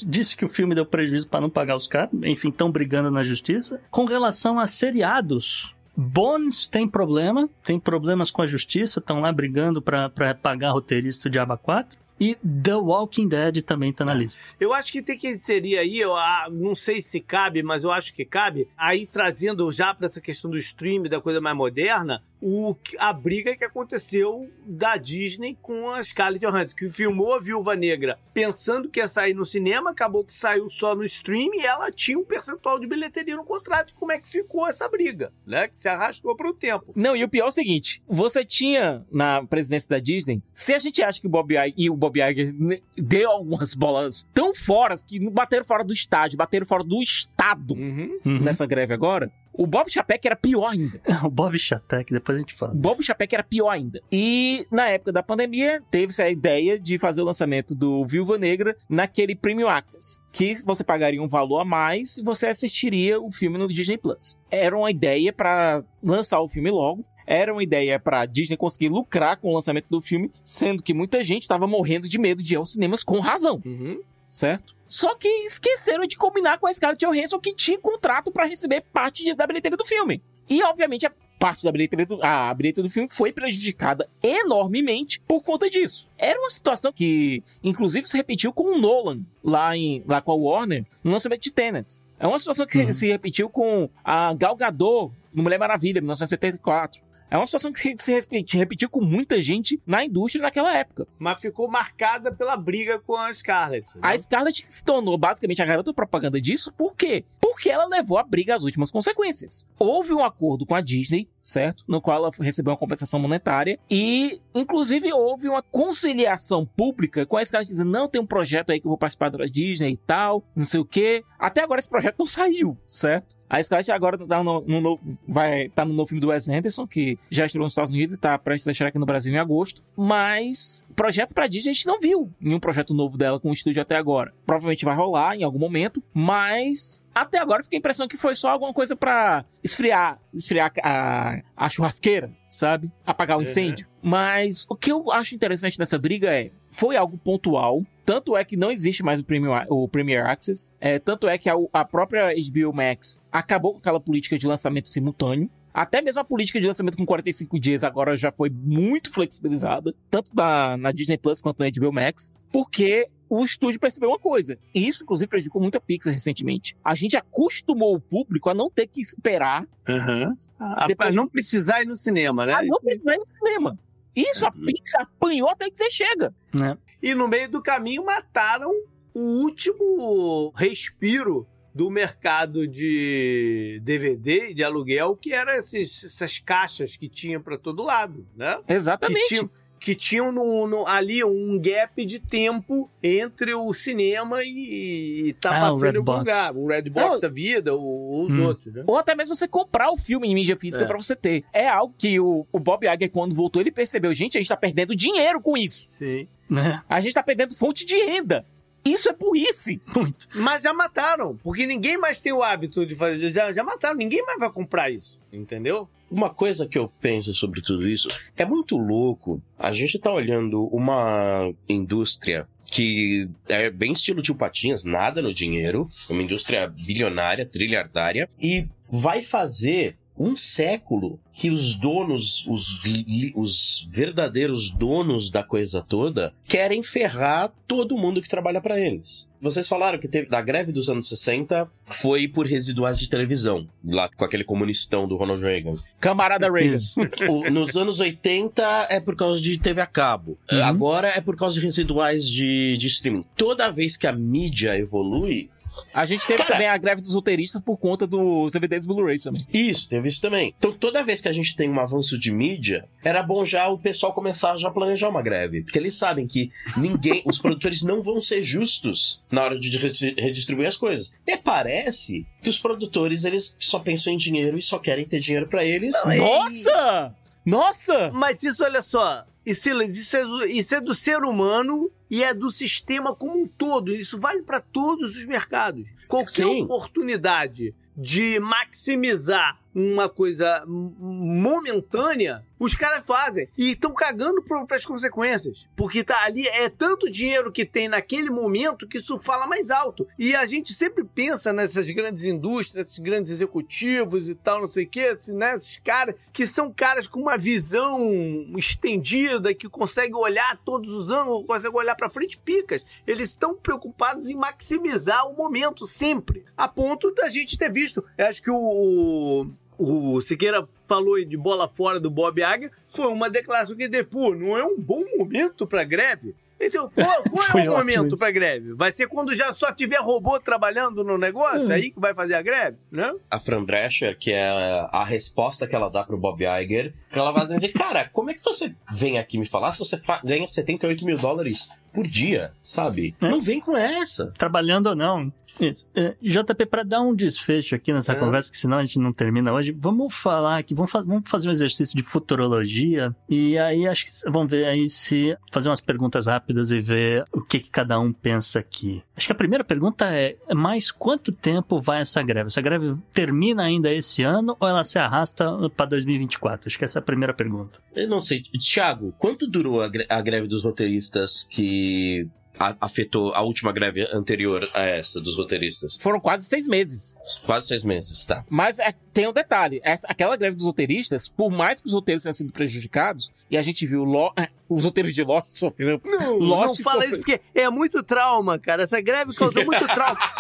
disse que o filme deu prejuízo para não pagar os caras, enfim, estão brigando na justiça. Com relação a seriados, Bones tem problema, tem problemas com a justiça, estão lá brigando para pagar roteirista de Aba 4. E The Walking Dead também tá na lista. Eu acho que tem que inserir aí, eu ah, não sei se cabe, mas eu acho que cabe, aí trazendo já para essa questão do stream, da coisa mais moderna, o, a briga que aconteceu da Disney com a Scarlett Johansson, que filmou a Viúva Negra pensando que ia sair no cinema, acabou que saiu só no stream e ela tinha um percentual de bilheteria no contrato. Como é que ficou essa briga, né? Que se arrastou para o tempo. Não, e o pior é o seguinte, você tinha na presidência da Disney, se a gente acha que o Bob Iger, e o Bob Iger deu algumas bolas tão fora que bateram fora do estádio, bateram fora do estado uhum. nessa greve agora, o Bob Chapek era pior ainda. *laughs* o Bob Chapek, depois a gente fala. O Bob Chapek era pior ainda. E na época da pandemia, teve-se a ideia de fazer o lançamento do Viúva Negra naquele Premium Access. Que você pagaria um valor a mais e você assistiria o filme no Disney Plus. Era uma ideia para lançar o filme logo. Era uma ideia para Disney conseguir lucrar com o lançamento do filme, sendo que muita gente estava morrendo de medo de ir aos cinemas com razão. Uhum certo? Só que esqueceram de combinar com a Scarlett Johansson que tinha contrato para receber parte da bilheteria do filme. E, obviamente, a parte da bilheteria do, a bilheteria do filme foi prejudicada enormemente por conta disso. Era uma situação que, inclusive, se repetiu com o Nolan lá, em, lá com a Warner no lançamento de Tenet. É uma situação que Uhum. se repetiu com a Gal Gadot no Mulher Maravilha, 1974. É uma situação que se repeti- repetiu com muita gente na indústria naquela época. Mas ficou marcada pela briga com a Scarlett. né? A Scarlett se tornou basicamente a garota propaganda disso, por quê? Porque ela levou a briga às últimas consequências. Houve um acordo com a Disney, certo? No qual ela recebeu uma compensação monetária e, inclusive, houve uma conciliação pública com a Scarlett dizendo: não, tem um projeto aí que eu vou participar da Disney e tal, não sei o quê. Até agora esse projeto não saiu, certo? A Scarlett agora tá no, no novo, vai, tá no novo filme do Wes Anderson, que já estreou nos Estados Unidos e tá prestes a estrear aqui no Brasil em agosto. Mas projetos pra Disney a gente não viu nenhum projeto novo dela com o estúdio até agora. Provavelmente vai rolar em algum momento, mas até agora fica a impressão que foi só alguma coisa pra esfriar, esfriar a, a churrasqueira, sabe? Apagar o Uhum. incêndio. Mas o que eu acho interessante nessa briga é, foi algo pontual, tanto é que não existe mais o Premier, o Premier Access, é, tanto é que a, a própria HBO Max acabou com aquela política de lançamento simultâneo. Até mesmo a política de lançamento com 45 dias agora já foi muito flexibilizada, tanto na, na Disney Plus quanto na HBO Max, porque o estúdio percebeu uma coisa. E isso, inclusive, prejudicou muito a Pixar recentemente. A gente acostumou o público a não ter que esperar Uhum. A- Depois- a não precisar ir no cinema, né? a não precisar ir no cinema. Isso a Pixar apanhou até que você chega. né? E no meio do caminho mataram o último respiro do mercado de DVD e de aluguel, que eram essas caixas que tinha para todo lado, né? Que Exatamente. tinham, que tinham no- no- ali um gap de tempo entre o cinema e, e tá Ah, passando em algum lugar. O Redbox Não. da vida, ou, ou os Hum. outros, né? Ou até mesmo você comprar o filme em mídia física É. pra você ter. É algo que o, o Bob Iger, quando voltou, ele percebeu, gente, a gente tá perdendo dinheiro com isso. Sim. A gente tá perdendo fonte de renda. Isso é burrice. *laughs* Muito. Mas já mataram, porque ninguém mais tem o hábito de fazer. Já, já mataram, ninguém mais vai comprar isso, entendeu? Uma coisa que eu penso sobre tudo isso é muito louco. A gente tá olhando uma indústria que é bem estilo tio Patinhas, nada no dinheiro, uma indústria bilionária, trilhardária, e vai fazer um século que os donos, os, os verdadeiros donos da coisa toda, querem ferrar todo mundo que trabalha pra eles. Vocês falaram que teve, da greve dos anos 60 foi por residuais de televisão, lá com aquele comunistão do Ronald Reagan. Camarada Reagan. Isso. *laughs* O- nos anos 80 é por causa de TV a cabo. Uhum. Agora é por causa de residuais de, de streaming. Toda vez que a mídia evolui, A gente teve Cara- também a greve dos roteiristas por conta dos DVDs Blu-rays também. isso, teve isso também. Então toda vez que a gente tem um avanço de mídia, era bom já o pessoal começar a já planejar uma greve. Porque eles sabem que ninguém, *laughs* os produtores não vão ser justos na hora de redi- redistribuir as coisas. E parece que os produtores, eles só pensam em dinheiro e só querem ter dinheiro pra eles. É- Nossa! Nossa! Mas isso, olha só, isso, Silas, isso, é do, isso é do ser humano e é do sistema como um todo. Isso vale para todos os mercados. Qualquer Sim. oportunidade de maximizar uma coisa momentânea, os caras fazem. E estão cagando para as consequências. Porque tá ali, é tanto dinheiro que tem naquele momento que isso fala mais alto. E a gente sempre pensa nessas grandes indústrias, esses grandes executivos e tal, não sei o quê, assim, né? esses caras que são caras com uma visão estendida, que conseguem olhar todos os anos, conseguem olhar para frente picas. Eles estão preocupados em maximizar o momento sempre. A ponto da gente ter visto. Eu acho que o. O Siqueira falou aí de bola fora do Bob Iger, foi uma declaração que pô, não é um bom momento pra greve? Então, qual, *laughs* qual é o momento pra greve? Vai ser quando já só tiver robô trabalhando no negócio? Hum. Aí que vai fazer a greve, né? a Fran Drescher, que é a resposta que ela dá pro Bob Iger, que ela vai dizer, cara, como é que você vem aqui me falar se você ganha 78 mil dólares por dia, sabe? É. Não vem com essa. Trabalhando ou não. Isso. É, JP, para dar um desfecho aqui nessa É. conversa, que senão a gente não termina hoje, vamos falar aqui, vamos, fa- vamos fazer um exercício de futurologia e aí acho que vamos ver aí se fazer umas perguntas rápidas e ver o que, que cada um pensa aqui. Acho que a primeira pergunta é: mais quanto tempo vai essa greve? Essa greve termina ainda esse ano ou ela se arrasta para 2024? Acho que essa é a primeira pergunta. Eu não sei. Thiago, quanto durou a, gre- a greve dos roteiristas que a- afetou a última greve anterior a essa dos roteiristas? Foram quase seis meses. Quase seis meses, tá. Mas é, tem um detalhe: essa, aquela greve dos roteiristas, por mais que os roteiros tenham sido prejudicados, e a gente viu Lo, os roteiros de Lost sofreram. Não, Lost não fala sofreu- isso porque é muito trauma, cara. Essa greve causou muito trauma. *laughs*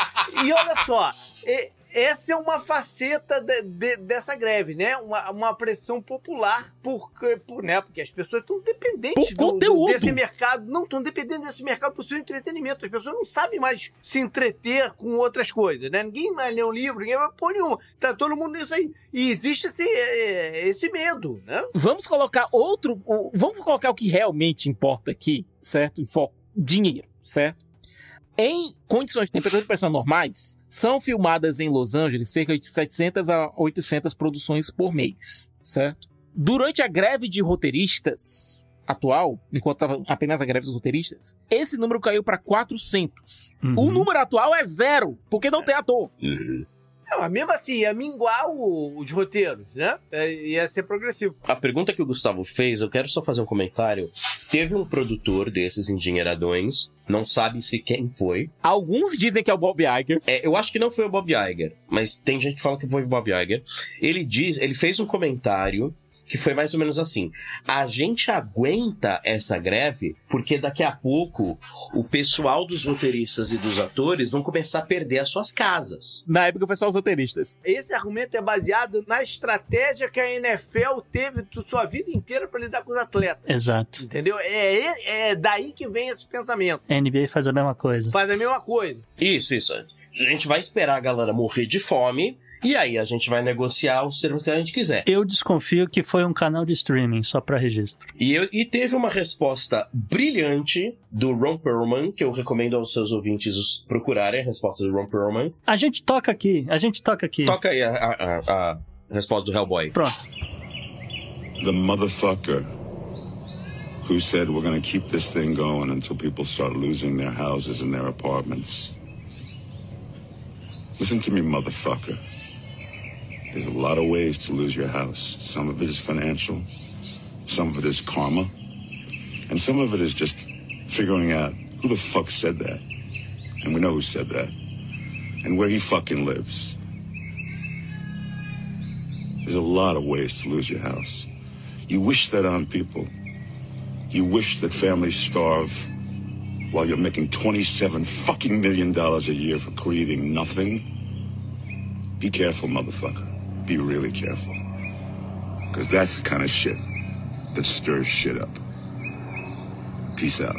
E olha só, E- essa é uma faceta de- de- dessa greve, né? Uma, uma pressão popular por, por, né? Porque as pessoas estão dependentes do- do- conteúdo. desse mercado. Não, estão dependentes desse mercado por seu entretenimento. As pessoas não sabem mais se entreter com outras coisas, né? Ninguém mais lê um livro, ninguém vai pôr nenhum. Tá todo mundo nisso aí. E existe esse, eh, esse medo, né? Vamos colocar outro. o- Vamos colocar o que realmente importa aqui, certo? Em foco. Dinheiro, certo? Em condições de temperatura e pressão normais, são filmadas em Los Angeles cerca de 700 a 800 produções por mês, certo? Durante a greve de roteiristas atual, enquanto estava apenas a greve dos roteiristas, esse número caiu para 400. Uhum. O número atual é zero, porque não tem ator. Não, mas mesmo assim, ia minguar o- os roteiros, né? É, ia ser progressivo. A pergunta que o Gustavo fez, eu quero só fazer um comentário. Teve um produtor desses endinheiradões, não sabe se quem foi. Alguns dizem que é o Bob Iger. É, eu acho que não foi o Bob Iger, mas tem gente que fala que foi o Bob Iger. Ele diz, ele fez um comentário que foi mais ou menos assim: a gente aguenta essa greve porque daqui a pouco o pessoal dos roteiristas e dos atores vão começar a perder as suas casas. Na época foi só os roteiristas. Esse argumento é baseado na estratégia que a NFL teve sua vida inteira para lidar com os atletas. Exato. Entendeu? É, é daí que vem esse pensamento. A NBA faz a mesma coisa. Faz a mesma coisa. Isso, isso. A gente vai esperar a galera morrer de fome e aí a gente vai negociar os termos que a gente quiser. Eu desconfio que foi um canal de streaming, só pra registro. E, eu- e teve uma resposta brilhante do Ron Perlman, que eu recomendo aos seus ouvintes procurarem a resposta do Ron Perlman. A gente toca aqui, a gente toca aqui. Toca aí a, a- a- a resposta do Hellboy. Pronto. the motherfucker who said we're going to keep this thing going until people start losing their houses and their apartments. Listen to me, motherfucker. There's a lot of ways to lose your house. Some of it is financial, some of it is karma, and some of it is just figuring out who the fuck said that. And we know who said that. And where he fucking lives. There's a lot of ways to lose your house. You wish that on people. You wish that families starve while you're making 27 fucking million dollars a year for creating nothing. Be careful, motherfucker. Be really careful. Because that's the kind of shit that stirs shit up. Peace out.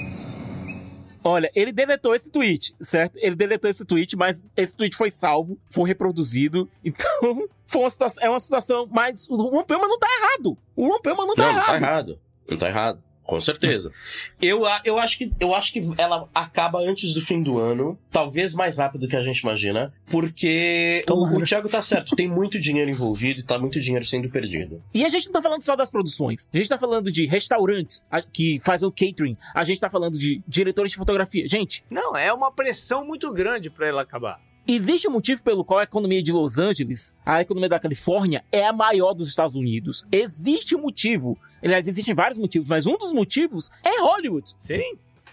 Olha, ele deletou esse tweet, certo? Ele deletou esse tweet, mas esse tweet foi salvo, foi reproduzido. Então, *laughs* foi uma situação, é uma situação. Mas o Ron Perlman não tá errado. O Ron Perlman não tá Não, não errado. tá errado. Não tá errado. Com certeza. Eu, eu, acho que, eu acho que ela acaba antes do fim do ano, talvez mais rápido do que a gente imagina, porque o, Tomara. o Thiago tá certo, tem muito dinheiro envolvido e tá muito dinheiro sendo perdido. E a gente não tá falando só das produções. A gente tá falando de restaurantes que fazem o catering. A gente tá falando de diretores de fotografia. Gente, Não, é uma pressão muito grande para ela acabar. Existe um motivo pelo qual a economia de Los Angeles, a economia da Califórnia, é a maior dos Estados Unidos. Existe um motivo. Aliás, existem vários motivos, mas um dos motivos é Hollywood. Sim.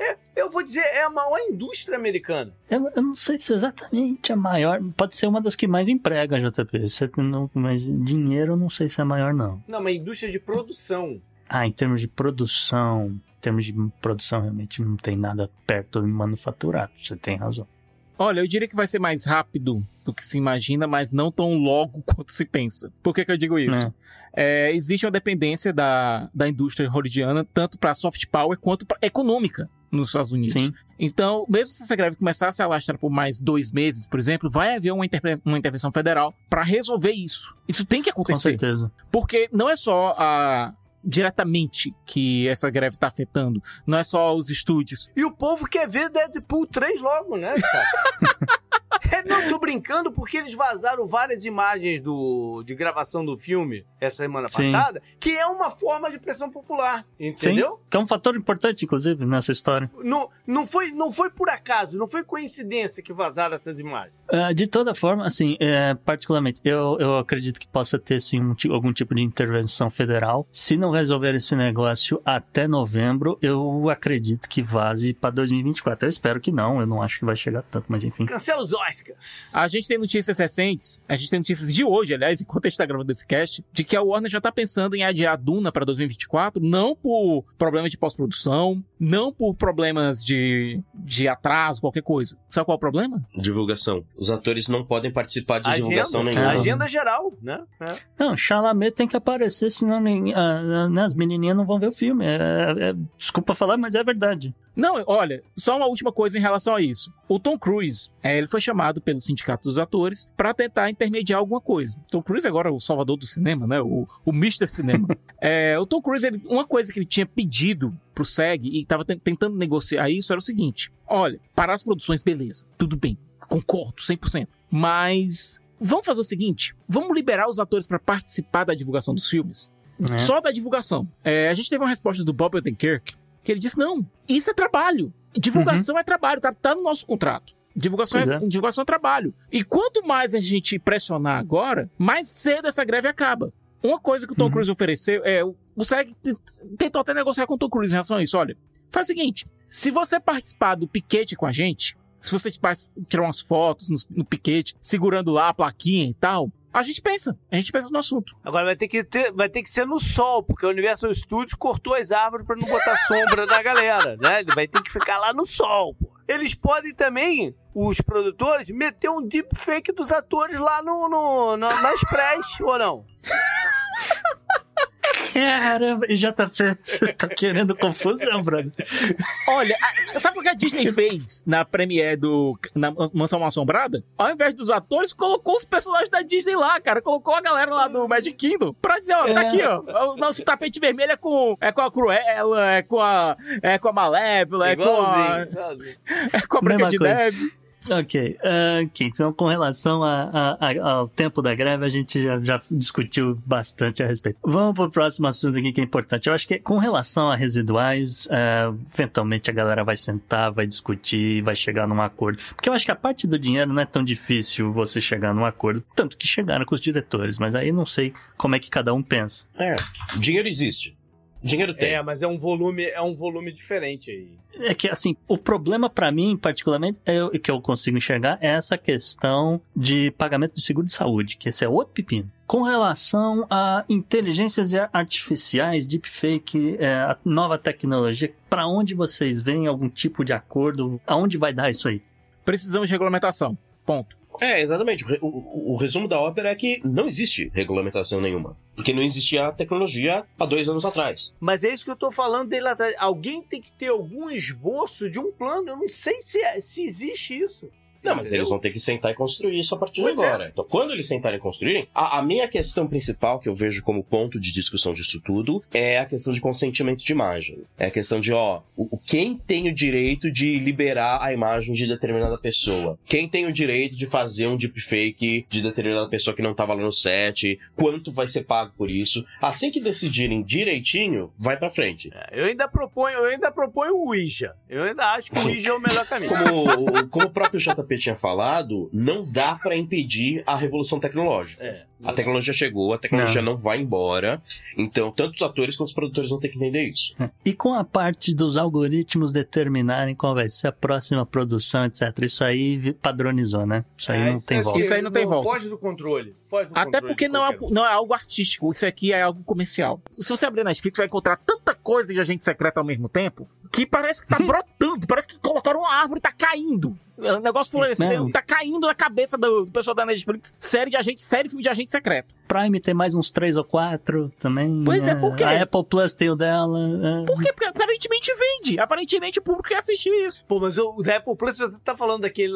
É, eu vou dizer, é a maior indústria americana. Eu, eu não sei se é exatamente a maior. Pode ser uma das que mais emprega, JP. Você não- mas dinheiro eu não sei se é a maior, não. Não, uma indústria de produção. Ah, em termos de produção. Em termos de produção, realmente não tem nada perto de manufaturado. Você tem razão. Olha, eu diria que vai ser mais rápido do que se imagina, mas não tão logo *laughs* quanto se pensa. Por que, que eu digo isso? É, existe uma dependência da, da indústria hollywoodiana, tanto para soft power quanto para econômica nos Estados Unidos. Sim. Então, mesmo se essa greve começasse a alastrar por mais dois meses, por exemplo, vai haver uma, interve- uma intervenção federal para resolver isso. Isso tem que Com acontecer. certeza. Porque não é só a diretamente que essa greve está afetando, não é só os estúdios. E o povo quer ver Deadpool 3 logo, né, cara? *laughs* *laughs* É, não, tô brincando porque eles vazaram várias imagens do, de gravação do filme essa semana Sim. passada, que é uma forma de pressão popular, entendeu? Sim, que é um fator importante, inclusive, nessa história. Não, não, foi, não foi por acaso, não foi coincidência que vazaram essas imagens. Ah, de toda forma, assim, é, particularmente, eu, eu acredito que possa ter, sim, um algum tipo de intervenção federal. Se não resolver esse negócio até novembro, eu acredito que vaze para 2024. Eu espero que não, eu não acho que vai chegar tanto, mas enfim. Cancela os Oscars. A gente tem notícias recentes, a gente tem notícias de hoje, aliás, *laughs* enquanto a gente tá gravando esse cast, de que a Warner já tá pensando em adiar Duna para 2024, não por problemas de pós-produção, não por problemas de, de atraso, qualquer coisa. Sabe qual é o problema? Divulgação. Os atores não podem participar de divulgação Agenda, nenhuma. agenda geral, né? É. Não, Chalamet tem que aparecer, senão nem- ah, ah, né, as menininhas não vão ver o filme. É- é- é- desculpa falar, mas é verdade. Não, olha, só uma última coisa em relação a isso. O Tom Cruise, é, ele foi chamado pelo Sindicato dos Atores para tentar intermediar alguma coisa. Tom Cruise agora é o salvador do cinema, né? O, o Mr. Cinema. *laughs* É, o Tom Cruise, ele- uma coisa que ele tinha pedido pro SEG e estava tentando negociar isso era o seguinte: olha, parar as produções, beleza, tudo bem, concordo 100%. Mas vamos fazer o seguinte: vamos liberar os atores para participar da divulgação dos filmes. né? Só da divulgação. É, a gente teve uma resposta do Bob Odenkirk que ele disse: não, isso é trabalho. Divulgação é trabalho, tá, tá no nosso contrato. Divulgação é, é. divulgação é trabalho. E quanto mais a gente pressionar agora, mais cedo essa greve acaba. Uma coisa que o Tom Uhum. Cruise ofereceu é. O SEG tentou até negociar com o Tom Cruise em relação a isso. Olha, faz o seguinte: se você participar do piquete com a gente, se você tirar umas fotos no, no piquete, segurando lá a plaquinha e tal, a gente pensa. A gente pensa no assunto. Agora vai ter, que ter, vai ter que ser no sol, porque o Universal Studios cortou as árvores pra não botar sombra na galera, né? Ele vai ter que ficar lá no sol, pô. Eles podem também, os produtores, meter um deepfake dos atores lá no, no, na- nas press, ou não? Caramba, e JP, você *laughs* tá querendo confusão, brother. Olha, a- sabe o que a Disney *laughs* fez na premiere do na Mansão Assombrada? Ao invés dos atores, colocou os personagens da Disney lá, cara. Colocou a galera lá do Magic Kingdom pra dizer, ó, tá É. aqui, ó. O nosso tapete vermelho é com, é com a Cruella, é com a, é com a Malévola, é com a, é com a Branca Mesma de coisa. Neve. Ok, ah, ok, então com relação a- a- a- ao tempo da greve, a gente já, já discutiu bastante a respeito. Vamos pro próximo assunto aqui que é importante. Eu acho que com relação a residuais, ah, eventualmente a galera vai sentar, vai discutir, vai chegar num acordo. Porque eu acho que a parte do dinheiro não é tão difícil você chegar num acordo, tanto que chegaram com os diretores, mas aí não sei como é que cada um pensa. É, dinheiro existe. Dinheiro tem. É, mas é um volume, é um volume diferente aí. É que, assim, o problema pra mim, particularmente, é, que eu consigo enxergar é essa questão de pagamento de seguro de saúde, que esse é outro pepino. Com relação a inteligências artificiais, deepfake, é, a nova tecnologia, pra onde vocês veem algum tipo de acordo? Aonde vai dar isso aí? Precisamos de regulamentação. Ponto. É, exatamente. O, o- o resumo da ópera é que não existe regulamentação nenhuma. Porque não existia a tecnologia há dois anos atrás. Mas é isso que eu tô falando dele lá atrás. Alguém tem que ter algum esboço de um plano. Eu não sei se, é- se existe isso. Não, mas eles vão ter que sentar e construir isso a partir Pois de é. agora. Então, quando eles sentarem e construírem, a, a minha questão principal, que eu vejo como ponto de discussão disso tudo, é a questão de consentimento de imagem. É a questão de, ó, o, o- quem tem o direito de liberar a imagem de determinada pessoa? Quem tem o direito de fazer um deepfake de determinada pessoa que não tava lá no set? Quanto vai ser pago por isso? Assim que decidirem direitinho, vai pra frente. É, Eu ainda proponho, eu ainda proponho o Ouija. Eu ainda acho que o Ouija é o melhor caminho. Como, como o próprio JP tinha falado, não dá pra impedir a revolução tecnológica. É. A tecnologia chegou, a tecnologia não. vai embora. Então, tanto os atores quanto os produtores vão ter que entender isso. E com a parte dos algoritmos determinarem qual vai ser a próxima produção, etc. Isso aí padronizou, né? Isso aí É, não tem volta. que Isso aí não tem volta. Foge do controle. Foge do Até controle porque não é, não é algo artístico, isso aqui é algo comercial. Se você abrir a Netflix, você vai encontrar tanta coisa de agente secreto ao mesmo tempo que parece que tá *laughs* brotando, parece que colocaram uma árvore e tá caindo. O negócio floresceu, Não. tá caindo na cabeça do, do pessoal da Netflix. Série de agente, série filme de agente secreto. Prime tem mais uns três ou quatro também. Pois é, por quê? A Apple Plus tem o dela. é. Por quê? Porque aparentemente vende. Aparentemente o público quer assistir isso. Pô, mas o, da Apple Plus, você tá falando daquele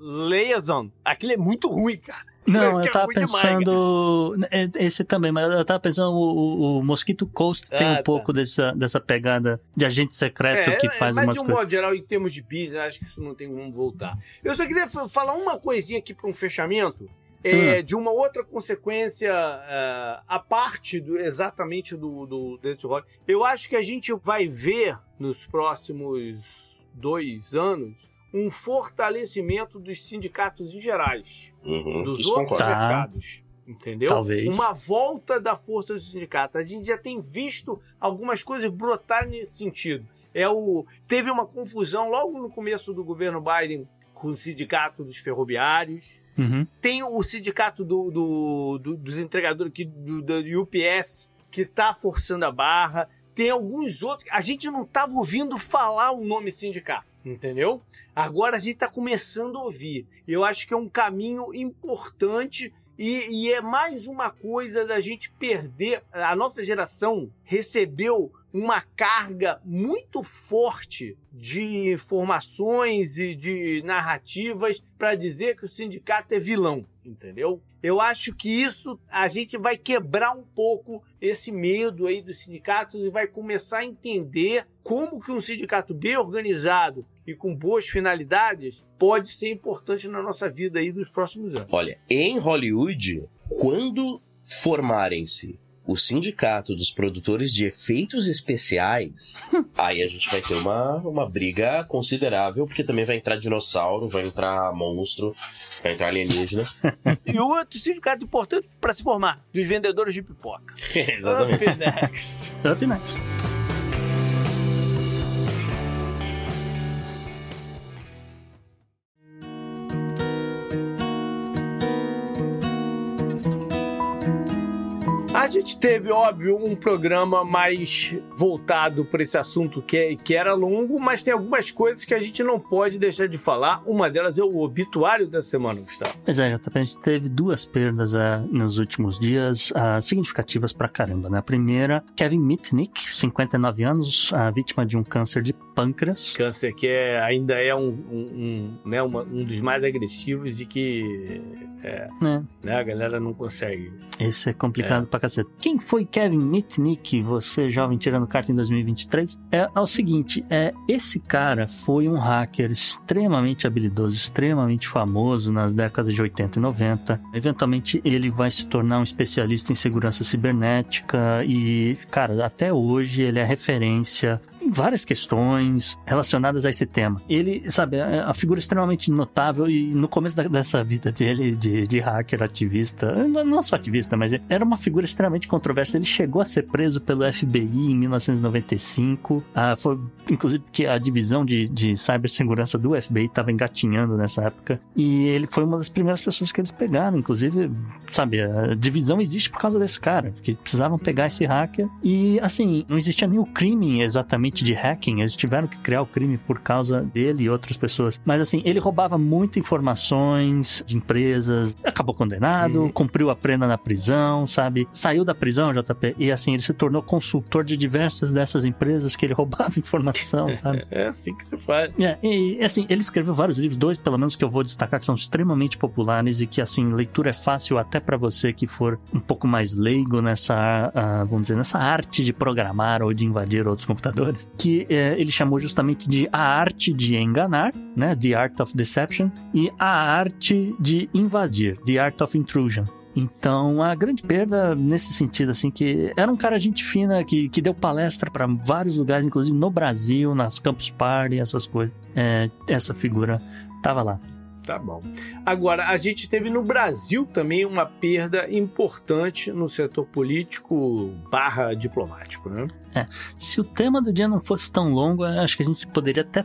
Liaison. Aquele é muito ruim, cara. Não, *laughs* eu é tava ruim demais, pensando. é, Esse também, mas eu tava pensando o, o, o Mosquito Coast tem Ah, um tá. pouco dessa, dessa pegada de agente secreto É, que é, faz mas umas de um coisas. modo geral, em termos de business, acho que isso não tem como voltar. Eu só queria fa- falar uma coisinha aqui para um fechamento. É, De uma outra consequência é, a parte do, exatamente do, do Death Rock. Eu acho que a gente vai ver nos próximos dois anos um fortalecimento dos sindicatos em gerais Uhum, dos isso outros concordo. Tá. mercados. Entendeu? Talvez. Uma volta da força dos sindicatos. A gente já tem visto algumas coisas brotar nesse sentido. É o teve uma confusão logo no começo do governo Biden com o sindicato dos ferroviários. Uhum. Tem o sindicato do, do- do- dos entregadores aqui do, do UPS que tá forçando a barra. Tem alguns outros. A gente não tava ouvindo falar o nome sindicato, entendeu? Agora a gente tá começando a ouvir. Eu acho que é um caminho importante e, e é mais uma coisa da gente perder. A nossa geração recebeu uma carga muito forte de informações e de narrativas para dizer que o sindicato é vilão, entendeu? Eu acho que isso a gente vai quebrar um pouco esse medo aí dos sindicatos e vai começar a entender como que um sindicato bem organizado e com boas finalidades pode ser importante na nossa vida aí dos próximos anos. Olha, em Hollywood, quando formarem-se o sindicato dos produtores de efeitos especiais, *laughs* aí a gente vai ter uma, uma briga considerável, porque também vai entrar dinossauro, vai entrar monstro, vai entrar alienígena. *laughs* E outro sindicato importante para se formar, dos vendedores de pipoca. *laughs* Exatamente. Up next. Up next. A gente teve, óbvio, um programa mais voltado para esse assunto que, é- que era longo, mas tem algumas coisas que a gente não pode deixar de falar. Uma delas é o obituário da semana, Gustavo. Pois é, JP, a gente teve duas perdas ah, nos últimos dias ah, significativas pra caramba, né? A primeira, Kevin Mitnick, 59 anos, a vítima de um câncer de pâncreas. Câncer que é- ainda é um, um- um, né, uma- um dos mais agressivos e que é, né? né, a galera não consegue. Esse é complicado pra cacete. Quem foi Kevin Mitnick, você jovem tirando carta em 2023? É, é o seguinte, é, esse cara foi um hacker extremamente habilidoso, extremamente famoso nas décadas de 80 e 90. Eventualmente ele vai se tornar um especialista em segurança cibernética e, cara, até hoje ele é referência várias questões relacionadas a esse tema. Ele, sabe, é a figura extremamente notável e no começo da- dessa vida dele de, de hacker ativista, não só ativista, mas era uma figura extremamente controversa. Ele chegou a ser preso pelo FBI em 1995. Ah, foi, inclusive, que a divisão de, de cibersegurança do FBI estava engatinhando nessa época. E ele foi uma das primeiras pessoas que eles pegaram. Inclusive, sabe, a divisão existe por causa desse cara, porque precisavam pegar esse hacker. E, assim, não existia o crime exatamente de hacking, eles tiveram que criar o crime por causa dele e outras pessoas. Mas, assim, ele roubava muitas informações de empresas, acabou condenado, cumpriu a pena na prisão, sabe? Saiu da prisão, JP, e, assim, ele se tornou consultor de diversas dessas empresas que ele *laughs* roubava informação, sabe? É assim que se faz. É, e assim, ele escreveu vários livros, dois pelo menos que eu vou destacar, que são extremamente populares e que, assim, leitura é fácil até pra você que for um pouco mais leigo nessa, ah, vamos dizer, nessa arte de programar ou de invadir outros computadores, que eh, ele chamou justamente de a arte de enganar, né, The Art of Deception, e a arte de invadir, The Art of Intrusion. Então, a grande perda nesse sentido, assim, que era um cara gente fina que, que deu palestra para vários lugares, inclusive no Brasil, nas Campus Party, essas coisas. É, essa figura tava lá. Tá bom. Agora, a gente teve no Brasil também uma perda importante no setor político barra diplomático, né? Se o tema do dia não fosse tão longo, acho que a gente poderia até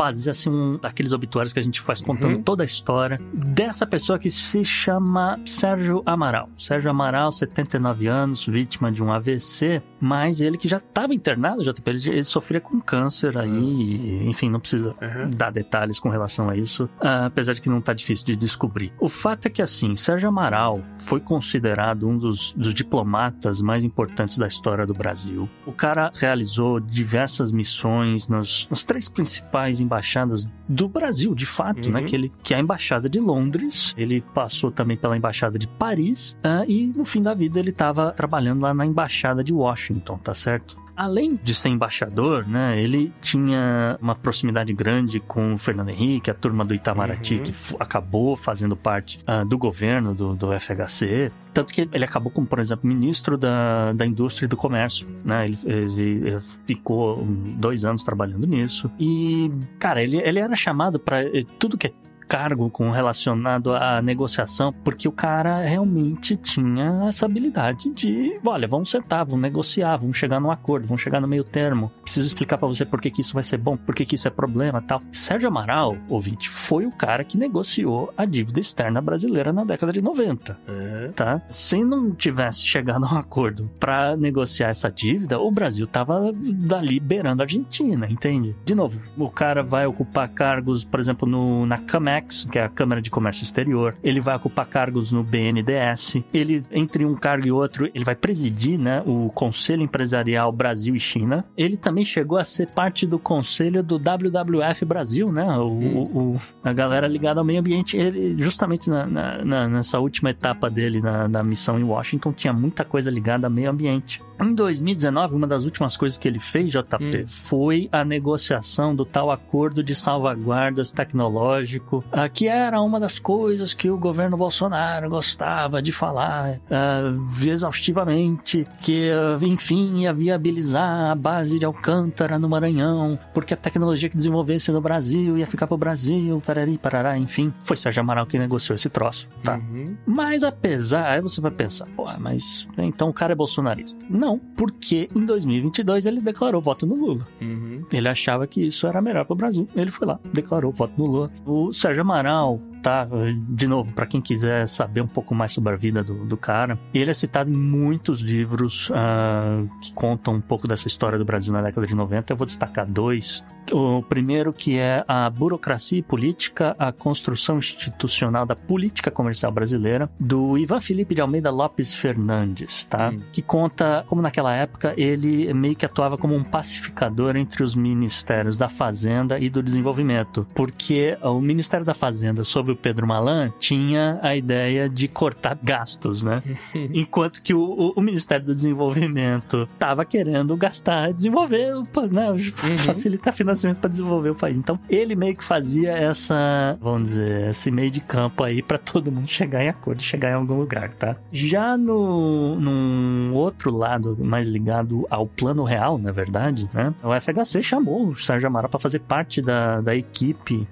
fazer assim um daqueles obituários que a gente faz contando Uhum. toda a história dessa pessoa que se chama Sérgio Amaral. Sérgio Amaral, 79 anos, vítima de um AVC, mas ele que já estava internado, já ele, ele sofria com câncer aí, e, enfim, não precisa Uhum. dar detalhes com relação a isso, ah, apesar de que não tá difícil de descobrir. O fato é que, assim, Sérgio Amaral foi considerado um dos, dos diplomatas mais importantes da história do Brasil. O cara realizou diversas missões nas três principais embaixadas do Brasil, de fato, Uhum. né? Que, ele, que é a embaixada de Londres, ele passou também pela embaixada de Paris, ah, e no fim da vida ele estava trabalhando lá na embaixada de Washington, tá certo? Além de ser embaixador, né, ele tinha uma proximidade grande com o Fernando Henrique, a turma do Itamaraty, Uhum. que acabou fazendo parte ah, do governo do, do FHC. Tanto que ele acabou como, por exemplo, ministro da, da Indústria e do Comércio. Né? Ele, ele, eh, ficou dois anos trabalhando nisso. E, cara, ele, ele era chamado para tudo que é cargo com relacionado à negociação, porque o cara realmente tinha essa habilidade de, olha, vamos sentar, vamos negociar, vamos chegar num acordo, vamos chegar no meio termo. Preciso explicar para você por que, que isso vai ser bom, por que, que isso é problema, tal. Sérgio Amaral, ouvinte, foi o cara que negociou a dívida externa brasileira na década de 90, Uhum. tá? Se não tivesse chegado a um acordo para negociar essa dívida, o Brasil tava dali beirando a Argentina, entende? De novo, o cara vai ocupar cargos, por exemplo, no, na CAMEX, que é a Câmara de Comércio Exterior, ele vai ocupar cargos no BNDES, ele, entre um cargo e outro, ele vai presidir, né, o Conselho Empresarial Brasil e China. Ele também chegou a ser parte do conselho do WWF Brasil, né, o, o- o- a galera ligada ao meio ambiente. Ele, justamente na- na- nessa última etapa dele na, na missão em Washington, tinha muita coisa ligada ao meio ambiente. Em 2019, uma das últimas coisas que ele fez, JP, foi a negociação do tal acordo de salvaguardas tecnológico, ah, que era uma das coisas que o governo Bolsonaro gostava de falar ah, exaustivamente, que, ah, enfim, ia viabilizar a base de Alcântara no Maranhão, porque a tecnologia que desenvolvesse no Brasil ia ficar pro Brasil, parari, parará, enfim. Foi Sérgio Amaral que negociou esse troço, tá? Uhum. Mas apesar, aí você vai pensar, pô, mas então o cara é bolsonarista. Não, porque em 2022 ele declarou voto no Lula. Uhum. Ele achava que isso era melhor pro Brasil. Ele foi lá, declarou voto no Lula. O Sérgio Amaral, tá? De novo, para quem quiser saber um pouco mais sobre a vida do, do cara, ele é citado em muitos livros ah, que contam um pouco dessa história do Brasil na década de 90. Eu vou destacar dois. O primeiro que é a burocracia e política, a construção institucional da política comercial brasileira, do Ivan Felipe de Almeida Lopes Fernandes, tá? Hum. Que conta como naquela época ele meio que atuava como um pacificador entre os ministérios da Fazenda e do Desenvolvimento, porque o Ministério da Fazenda, sob o Pedro Malan, tinha a ideia de cortar gastos, né? *laughs* Enquanto que o, o- o Ministério do Desenvolvimento estava querendo gastar, desenvolver, né, facilitar financiamento para desenvolver o país. Então, ele meio que fazia essa, vamos dizer, esse meio de campo aí para todo mundo chegar em acordo, chegar em algum lugar, tá? Já no num outro lado, mais ligado ao plano real, na verdade, né? O FHC chamou o Sérgio Amaral para fazer parte da, da equipe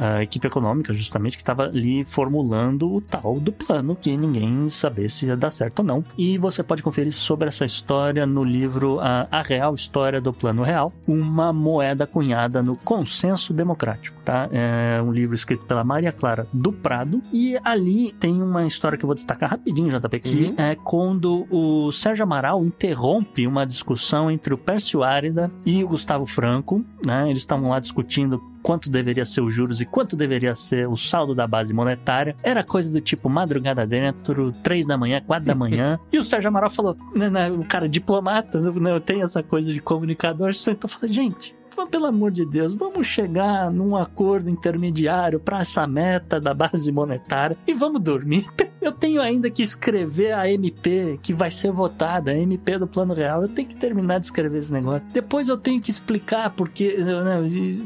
a equipe econômica, justamente, que estava ali formulando o tal do plano que ninguém sabia se ia dar certo ou não. E você pode conferir sobre essa história no livro A, a Real História do Plano Real, uma moeda cunhada no consenso democrático, tá? É um livro escrito pela Maria Clara do Prado. E ali tem uma história que eu vou destacar rapidinho, JP, que Uhum. é quando o Sérgio Amaral interrompe uma discussão entre o Pércio Árida e o Gustavo Franco, né? Eles estavam lá discutindo quanto deveria ser os juros e quanto deveria ser o saldo da base monetária. Era coisa do tipo madrugada dentro, três da manhã, quatro da manhã. *laughs* e o Sérgio Amaral falou, né, né, o cara diplomata, né, tem essa coisa de comunicador, sentou e falou, gente, pelo amor de Deus, vamos chegar num acordo intermediário para essa meta da base monetária e vamos dormir. *laughs* Eu tenho ainda que escrever a MP que vai ser votada, a MP do Plano Real. Eu tenho que terminar de escrever esse negócio. Depois eu tenho que explicar porque, né,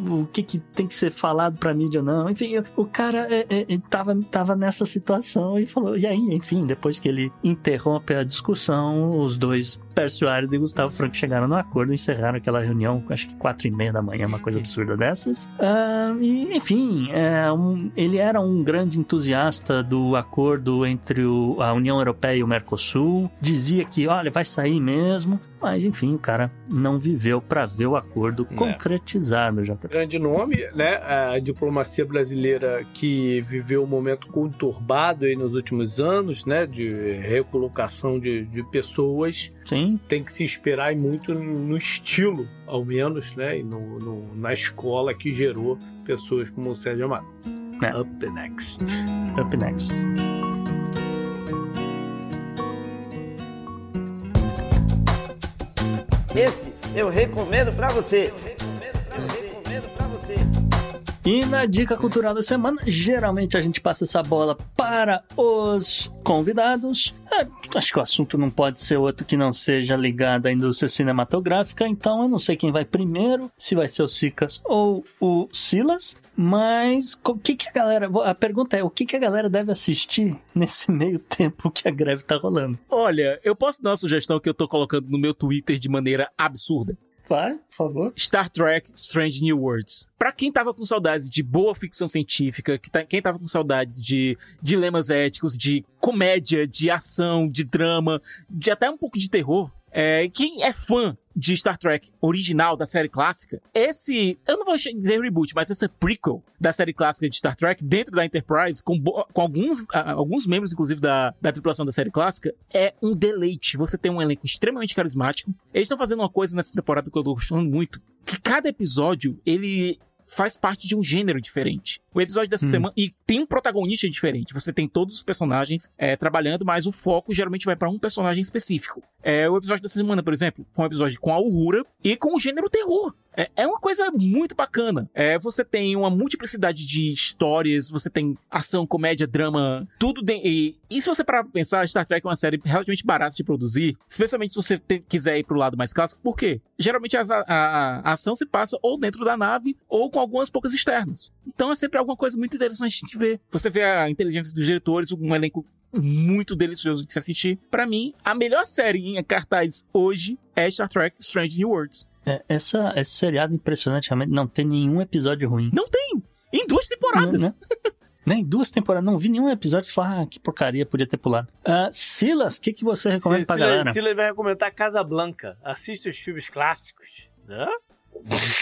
o que, que tem que ser falado pra mídia ou não. Enfim, eu- o cara é, é, tava, tava nessa situação e falou. E aí, enfim, depois que ele interrompe a discussão, os dois, Pércio Árido e Gustavo Franco, chegaram no acordo, encerraram aquela reunião, acho que quatro e meia da manhã, uma coisa absurda dessas. Ah, e, enfim, é um- ele era um grande entusiasta do acordo entre o- a União Europeia e o Mercosul. Dizia que, olha, vai sair mesmo. Mas, enfim, o cara não viveu para ver o acordo É. concretizado, já. grande nome, né? A diplomacia brasileira que viveu um momento conturbado aí nos últimos anos, né? De recolocação de, de pessoas. Sim, Tem que se esperar e muito no estilo, ao menos, né? E no, no- na escola que gerou pessoas como o Sérgio Amaro. É. Up next. up next. Esse eu recomendo pra você. Eu recomendo pra você. E na dica cultural da semana, geralmente a gente passa essa bola para os convidados. É, acho que o assunto não pode ser outro que não seja ligado à indústria cinematográfica, então eu não sei quem vai primeiro, se vai ser o Sicas ou o Silas. Mas o que, que a galera. A pergunta é: o que, que a galera deve assistir nesse meio tempo que a greve tá rolando? Olha, eu posso dar uma sugestão que eu tô colocando no meu Twitter de maneira absurda. Vai, por favor. Star Trek Strange New Worlds. Pra quem tava com saudades de boa ficção científica, que tá- quem tava com saudades de dilemas éticos, de comédia, de ação, de drama, de até um pouco de terror, é, quem é fã de Star Trek original da série clássica, esse, eu não vou dizer reboot, mas essa prequel da série clássica de Star Trek dentro da Enterprise, com, com alguns, ah, alguns membros, inclusive, da, da tripulação da série clássica, é um deleite. Você tem um elenco extremamente carismático. Eles estão fazendo uma coisa nessa temporada que eu tô gostando muito, que cada episódio, ele faz parte de um gênero diferente. O episódio dessa Hum. semana. E tem um protagonista diferente. Você tem todos os personagens é, trabalhando, mas o foco geralmente vai pra um personagem específico. É, o episódio dessa semana, por exemplo, foi um episódio com a Uhura e com o gênero terror. É, é uma coisa muito bacana. É, você tem uma multiplicidade de histórias, você tem ação, comédia, drama, tudo. de- e, e se você parar pra pensar, Star Trek é uma série relativamente barata de produzir, especialmente se você te- quiser ir pro lado mais clássico, por quê? Geralmente a, a- a ação se passa ou dentro da nave ou com algumas poucas externas. Então é sempre alguma coisa muito interessante de ver. Você vê a inteligência dos diretores, um elenco muito delicioso de se assistir. Pra mim, a melhor série em cartaz hoje é Star Trek Strange New Worlds. É, essa, esse seriado, impressionantemente, não tem nenhum episódio ruim. Não tem! Em duas temporadas! Né? Nem duas temporadas, não vi nenhum episódio fala, ah, que porcaria, podia ter pulado. Ah, Silas, o que, que você recomenda pra Sila- galera? Sila vai recomendar Casablanca. Assista os filmes clássicos. Hã?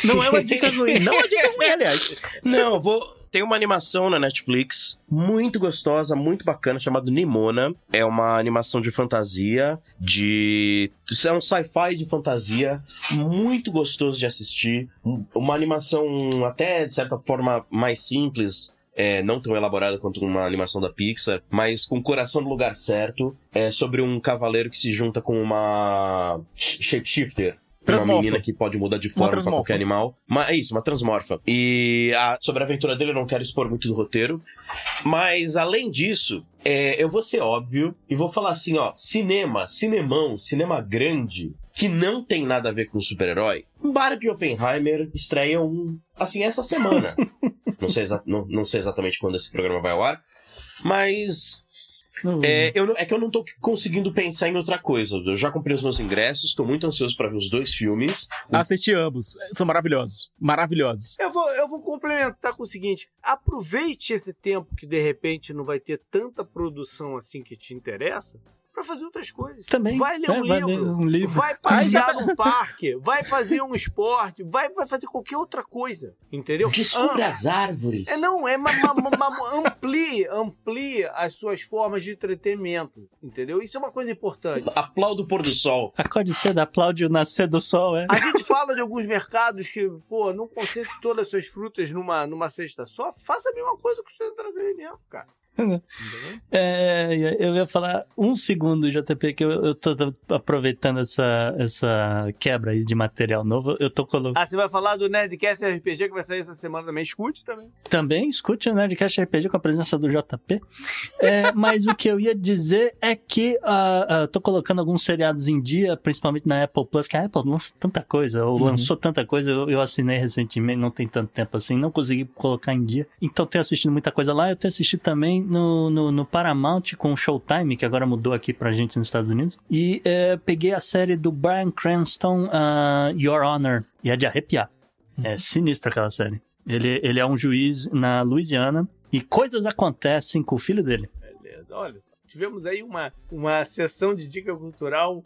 Não é uma dica ruim, não é uma dica ruim, aliás. Não, vou. Tem uma animação na Netflix muito gostosa, muito bacana, chamada Nimona. É uma animação de fantasia, de. É um sci-fi de fantasia, muito gostoso de assistir. Um- Uma animação até, de certa forma, mais simples. É, não tão elaborada quanto uma animação da Pixar, mas com o coração no lugar certo. É sobre um cavaleiro que se junta com uma sh- shapeshifter. Uma Transmorfa. menina que pode mudar de forma pra transmorfa. qualquer animal. Mas é isso, uma transmorfa. E a- sobre a aventura dele eu não quero expor muito do roteiro. Mas além disso, é, eu vou ser óbvio e vou falar assim, ó, cinema, cinemão, cinema grande, que não tem nada a ver com super-herói. Barbie e Oppenheimer estreiam, assim, essa semana. *laughs* não, sei não, não sei exatamente quando esse programa vai ao ar. Mas Não- é, eu não- é que eu não tô conseguindo pensar em outra coisa. Eu já comprei os meus ingressos, tô muito ansioso pra ver os dois filmes. Assisti ambos. São maravilhosos. Maravilhosos. Eu vou, eu vou complementar com o seguinte: aproveite esse tempo que de repente não vai ter tanta produção assim que te interessa pra fazer outras coisas. Também, Vai ler é, um vai livro. ler um livro. Vai passear no parque, vai fazer um esporte, vai, vai fazer qualquer outra coisa, entendeu? Descubra Ah, as árvores. É, não, é ma, ma- ma- ma- amplie, amplie as suas formas de entretenimento, entendeu? Isso é uma coisa importante. Aplaudo o pôr do sol. Acorde cedo, aplaude o nascer do sol, é. A gente fala de alguns mercados que, pô, não concentre todas as suas frutas numa, numa cesta só. Faça a mesma coisa com o seu entretenimento, cara. É, eu ia falar um segundo, JP, que eu, eu tô aproveitando essa, essa quebra aí de material novo. Eu tô colocando. Ah, você vai falar do Nerdcast RPG que vai sair essa semana também. Escute também. Também escute o Nerdcast RPG com a presença do JP. É, mas o que eu ia dizer é que ah, ah, tô colocando alguns seriados em dia, principalmente na Apple Plus, que a Apple lança tanta coisa, ou lançou tanta coisa, eu, eu assinei recentemente, não tem tanto tempo assim, não consegui colocar em dia. Então tenho assistido muita coisa lá, eu tenho assistido também no, no, no Paramount com o Showtime, que agora mudou aqui pra gente nos Estados Unidos. E é, peguei a série do Brian Cranston, ah, Your Honor, e é de arrepiar. É sinistra aquela série. Ele, ele é um juiz na Louisiana e coisas acontecem com o filho dele. Beleza, olha só. Tivemos aí uma, uma sessão de dica cultural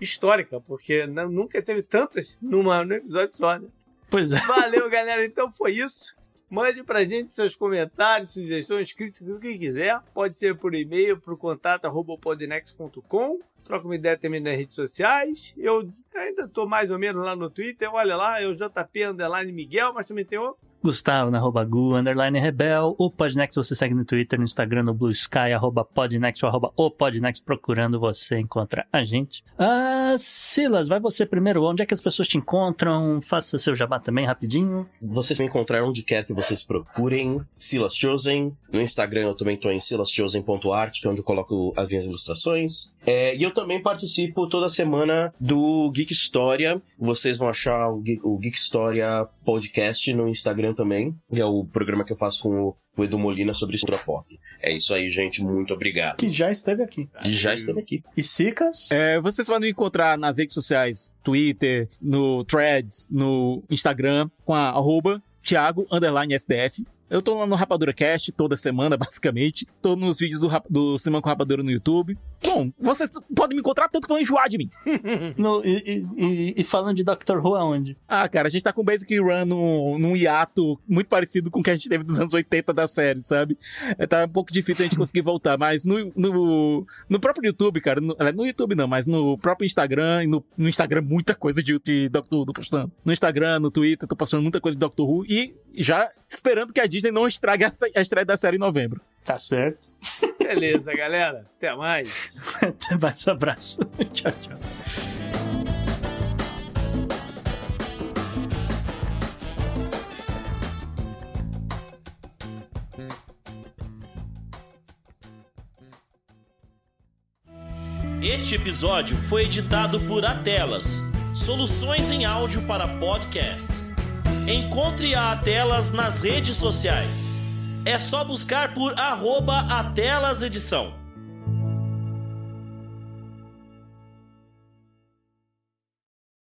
histórica, porque não- nunca teve tantas numa, num episódio só, né? Pois é. Valeu, galera. Então foi isso. Mande pra gente seus comentários, sugestões, críticas, o que quiser. Pode ser por e-mail, pro contato arroba podnext.com. Troca uma ideia também nas redes sociais. Eu ainda tô mais ou menos lá no Twitter. Olha lá, é o JP Underline Miguel, mas também tem outro. Gustavo na arroba Gu, underline Rebel. O Podnext você segue no Twitter, no Instagram, no Blue Sky, arroba Podnext ou arroba o Podnext. Procurando você encontra a gente. Ah, Silas, vai você primeiro. Onde é que as pessoas te encontram? Faça seu jabá também, rapidinho. Vocês me encontrarão onde quer que vocês procurem. Silas Chosen. No Instagram eu também tô em silaschosen.art, que é onde eu coloco as minhas ilustrações. É, e eu também participo toda semana do Geek História. Vocês vão achar o Geek, o Geek História podcast no Instagram também, que é o programa que eu faço com o, o Edu Molina sobre cultura pop. É isso aí, gente. Muito obrigado. Que já esteve aqui. E já esteve aqui. E Sicas? É, vocês podem me encontrar nas redes sociais, Twitter, no Threads, no Instagram, com a arroba Thiago Underline SDF. Eu tô lá no Rapadura Cast toda semana, *laughs* basicamente. Tô nos vídeos do, Rap- do Semana com Rapadura no YouTube. Bom, vocês podem me encontrar tanto que vão enjoar de mim. *laughs* E, e- e- falando de Doctor Who aonde? Ah, cara, a gente tá com o Basic Run num, num hiato muito parecido com o que a gente teve dos anos 80 da série, sabe? É, tá um pouco difícil a gente conseguir voltar, mas no, no, no próprio YouTube, cara, no, é, no YouTube não, mas no próprio Instagram, e no, no Instagram muita coisa de, de Doctor Who tô postando. No Instagram, no Twitter, tô postando muita coisa de Doctor Who e já esperando que a Disney não estrague a, a estreia da série em novembro. Tá certo. *laughs* Beleza, galera. Até mais. *laughs* Até mais abraço. *laughs* tchau, tchau. Este episódio foi editado por Atelas, soluções em áudio para podcasts. Encontre a Atelas nas redes sociais. É só buscar por arroba Atelas Edição.